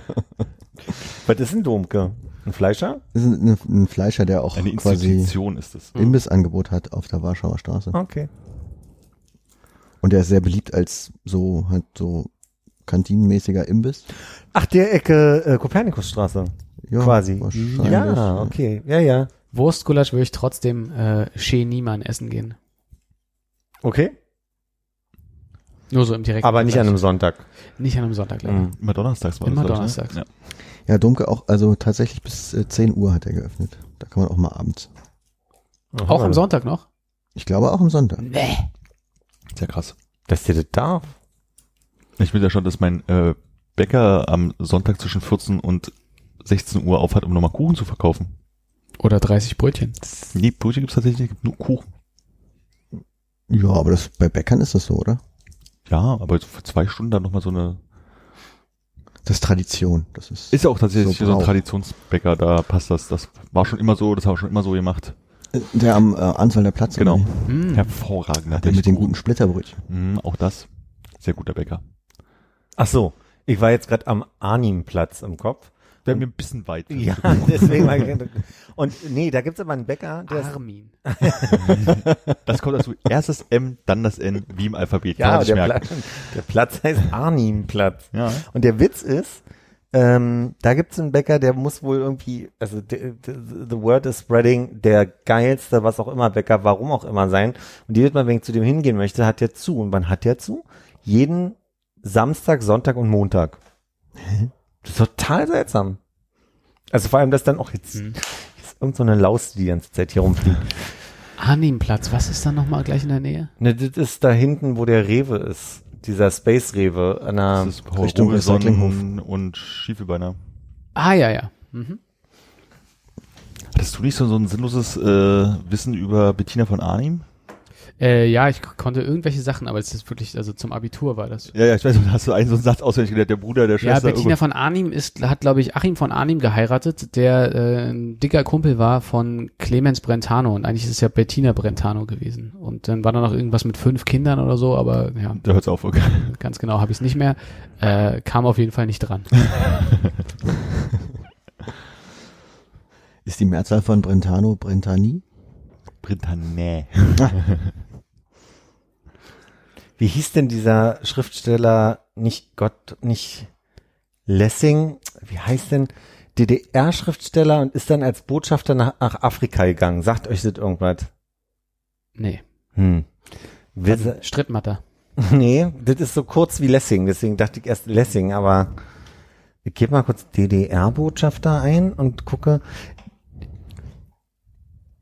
Was ist ein Domke? Ein Fleischer? Das ist ein, ein Fleischer, der auch Eine quasi Institution ist es. Imbissangebot hat auf der Warschauer Straße. Okay. Und der ist sehr beliebt als so halt so kantinenmäßiger Imbiss. Ach, der Ecke äh, Kopernikusstraße. Ja, quasi. wahrscheinlich, Ja, okay. Ja, ja. Wurstgulasch würde ich trotzdem äh, Chez Niemann essen gehen. Okay. Nur so im direkten Aber nicht an einem. Sonntag. Nicht an einem Sonntag, leider. Mhm. Immer donnerstags war Immer das, glaub ich, donnerstags. Ne? Ja, Domke auch, also tatsächlich bis äh, 10 Uhr hat er geöffnet. Da kann man auch mal abends. Auch am Sonntag noch? Ich glaube auch am Sonntag. Nee. Ja. Sehr krass. Dass dir das darf. Ich will ja schon, dass mein äh, Bäcker am Sonntag zwischen 14 und 16 Uhr aufhat, um nochmal Kuchen zu verkaufen. Oder 30 Brötchen. Nee, Brötchen gibt's tatsächlich nicht, gibt nur Kuchen. Ja, aber das bei Bäckern ist das so, oder? Ja, aber für zwei Stunden dann nochmal so eine. Das ist Tradition. Das ist, Ist ja auch tatsächlich So so, ein. Traditionsbäcker, da passt das. Das war schon immer so, das haben wir schon immer so gemacht. der am äh, Answalder Platz. Genau. Hm. Hervorragender. Der mit den guten Splitterbrötchen. Mhm, auch das. Sehr guter Bäcker. Ach so. Ich war jetzt gerade am Arnimplatz im Kopf. Wäre mir ein bisschen weit. Ja, deswegen war ich, Und nee, da gibt's aber einen Bäcker, der ist, Armin. Das kommt dazu. Erst das M, dann das N, wie im Alphabet. Kann ja, man sich der, merken. Platz, der Platz heißt Arnimplatz. Ja. Und der Witz ist, ähm, da gibt's einen Bäcker, der muss wohl irgendwie, also the, the, the word is spreading, der geilste, was auch immer Bäcker, warum auch immer sein. Und jedes Mal, wenn ich zu dem hingehen möchte, hat der zu. Und wann hat der zu? Jeden Samstag, Sonntag und Montag. Das ist total seltsam. Also vor allem, dass dann auch jetzt, Hm. jetzt irgend so eine Laus, die die ganze Zeit hier rumfliegt. Arnimplatz, was ist da nochmal gleich in der Nähe? Ne, das ist da hinten, wo der Rewe ist. Dieser Space Rewe an der, Das ist Richtung Recyclinghof. und Schiefelbeiner. Ah, ja, ja. Mhm. Hattest du nicht so, so ein sinnloses äh, Wissen über Bettina von Arnim? Äh, ja, ich konnte irgendwelche Sachen, aber es ist wirklich, also zum Abitur war das. Ja, ja, ich weiß, da hast du einen so einen Satz auswendig gelernt, der Bruder der Ja, Schwester. Bettina von Arnim ist, hat, glaube ich, Achim von Arnim geheiratet, der äh, ein dicker Kumpel war von Clemens Brentano und eigentlich ist es ja Bettina Brentano gewesen. Und dann war da noch irgendwas mit fünf Kindern oder so, aber ja, da hört's auf, okay. ganz genau habe ich es nicht mehr. Äh, kam auf jeden Fall nicht dran. Ist die Mehrzahl von Brentano Brentani? Brintanä. Wie hieß denn dieser Schriftsteller, nicht Gott, nicht Lessing, wie heißt denn DDR-Schriftsteller und ist dann als Botschafter nach, nach Afrika gegangen? Sagt euch das irgendwas? Nee. Hm. Wir, Strittmatter. nee, das ist so kurz wie Lessing, deswegen dachte ich erst Lessing, aber ich gebe mal kurz DDR-Botschafter ein und gucke.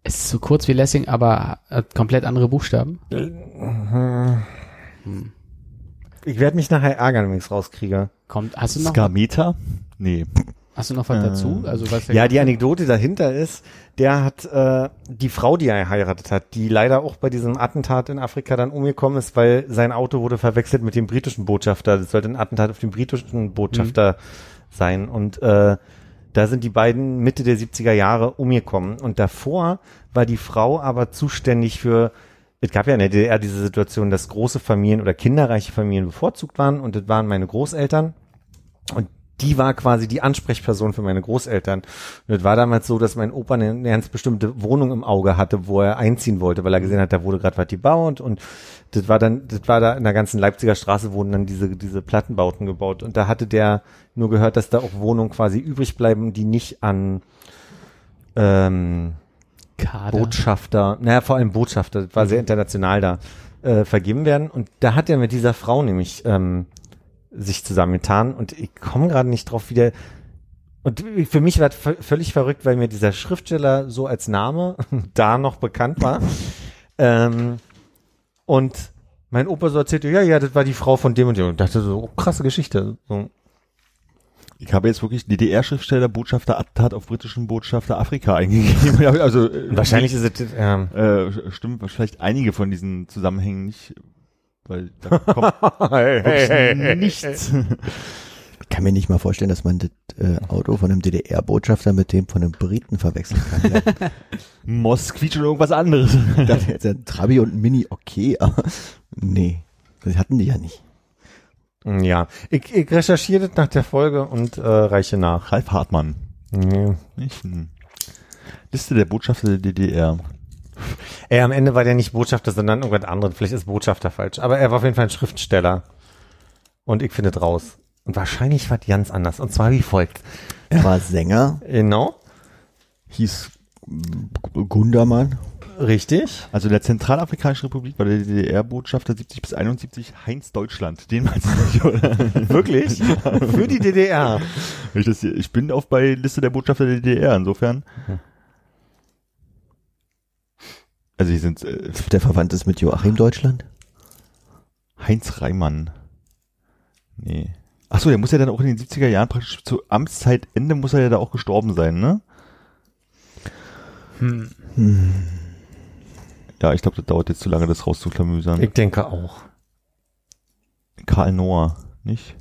Es ist so kurz wie Lessing, aber hat komplett andere Buchstaben. Hm. Ich werde mich nachher ärgern, wenn ich es rauskriege. Kommt, hast du noch, Skameter? Nee. hast du noch was Äh, dazu? Also was Ja, die Anekdote dahinter ist, der hat äh, die Frau, die er geheiratet hat, die leider auch bei diesem Attentat in Afrika dann umgekommen ist, weil sein Auto wurde verwechselt mit dem britischen Botschafter. Das sollte ein Attentat auf den britischen Botschafter sein. Und äh, da sind die beiden Mitte der 70er Jahre umgekommen. Und davor war die Frau aber zuständig für es gab ja in der DDR diese Situation, dass große Familien oder kinderreiche Familien bevorzugt waren und das waren meine Großeltern. Und die war quasi die Ansprechperson für meine Großeltern. Und es war damals so, dass mein Opa eine, ganz bestimmte Wohnung im Auge hatte, wo er einziehen wollte, weil er gesehen hat, da wurde gerade was gebaut und das war dann, das war da in der ganzen Leipziger Straße wurden dann diese, diese Plattenbauten gebaut. Und da hatte der nur gehört, dass da auch Wohnungen quasi übrig bleiben, die nicht an ähm, Kader. Botschafter, naja, vor allem Botschafter, das war sehr international da, äh, vergeben werden. Und da hat er mit dieser Frau nämlich ähm, sich zusammengetan und ich komme gerade nicht drauf wieder. Und für mich war völlig verrückt, weil mir dieser Schriftsteller so als Name da noch bekannt war. ähm, und mein Opa so erzählte, ja, ja, das war die Frau von dem und dem. Und dachte so, oh, krasse Geschichte. So. Ich habe jetzt wirklich DDR-Schriftsteller, Botschafter, Attentat auf britischen Botschafter Afrika eingegeben. also äh, Wahrscheinlich ist es, ähm, äh, stimmt vielleicht einige von diesen Zusammenhängen nicht, weil da kommt hey, wirklich nichts. Ich kann mir nicht mal vorstellen, dass man das äh, Auto von einem DDR-Botschafter mit dem von einem Briten verwechseln kann. Ja, Mosquito und irgendwas anderes. das ist ja Trabi und ein Mini okay, aber nee, das hatten die ja nicht. Ja, ich, ich recherchiere das nach der Folge und äh, reiche nach. Ralf Hartmann. Nicht? Hm. Liste der Botschafter der DDR. Ey, am Ende war der nicht Botschafter, sondern irgendwas anderes. Vielleicht ist Botschafter falsch. Aber er war auf jeden Fall ein Schriftsteller. Und ich finde raus. Und wahrscheinlich war die ganz anders. Und zwar wie folgt. Er war Sänger, Genau. hieß Gundermann. Richtig. Also in der Zentralafrikanischen Republik war der DDR-Botschafter 70 bis 71 Heinz Deutschland. Den meinst du nicht, oder? Wirklich? Für die DDR. Ich, das ich bin auf bei Liste der Botschafter der DDR, insofern. Also hier sind äh, Der verwandt ist mit Joachim Deutschland. Heinz Reimann. Nee. Ach so, der muss ja dann auch in den 70er Jahren praktisch zu Amtszeitende muss er ja da auch gestorben sein, ne? Hm. Ja, ich glaube, das dauert jetzt zu lange, das rauszuklamüsern. Ich denke auch. Karl Noah, nicht?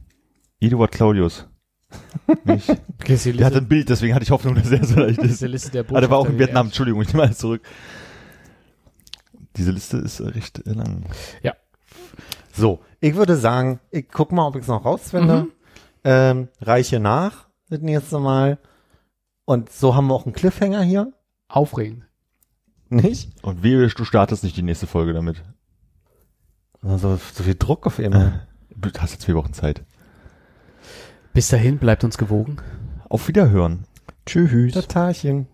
Eduard Claudius. nicht? Okay, ist die Der hatte Liste, ein Bild, deswegen hatte ich Hoffnung, dass er so leicht ist Liste der Ah, der war auch in Vietnam, Entschuldigung, ich nehme alles zurück. Diese Liste ist recht lang. So, ich würde sagen, ich guck mal, ob ich es noch rausfinde. Ähm, reiche nach das nächste Mal. Und so haben wir auch einen Cliffhanger hier. Aufregend. Nicht? Und wehe, du startest nicht die nächste Folge damit. Also so viel Druck auf immer. Du hast jetzt vier Wochen Zeit. Bis dahin, bleibt uns gewogen. Auf Wiederhören. Tschüss. Totalchen.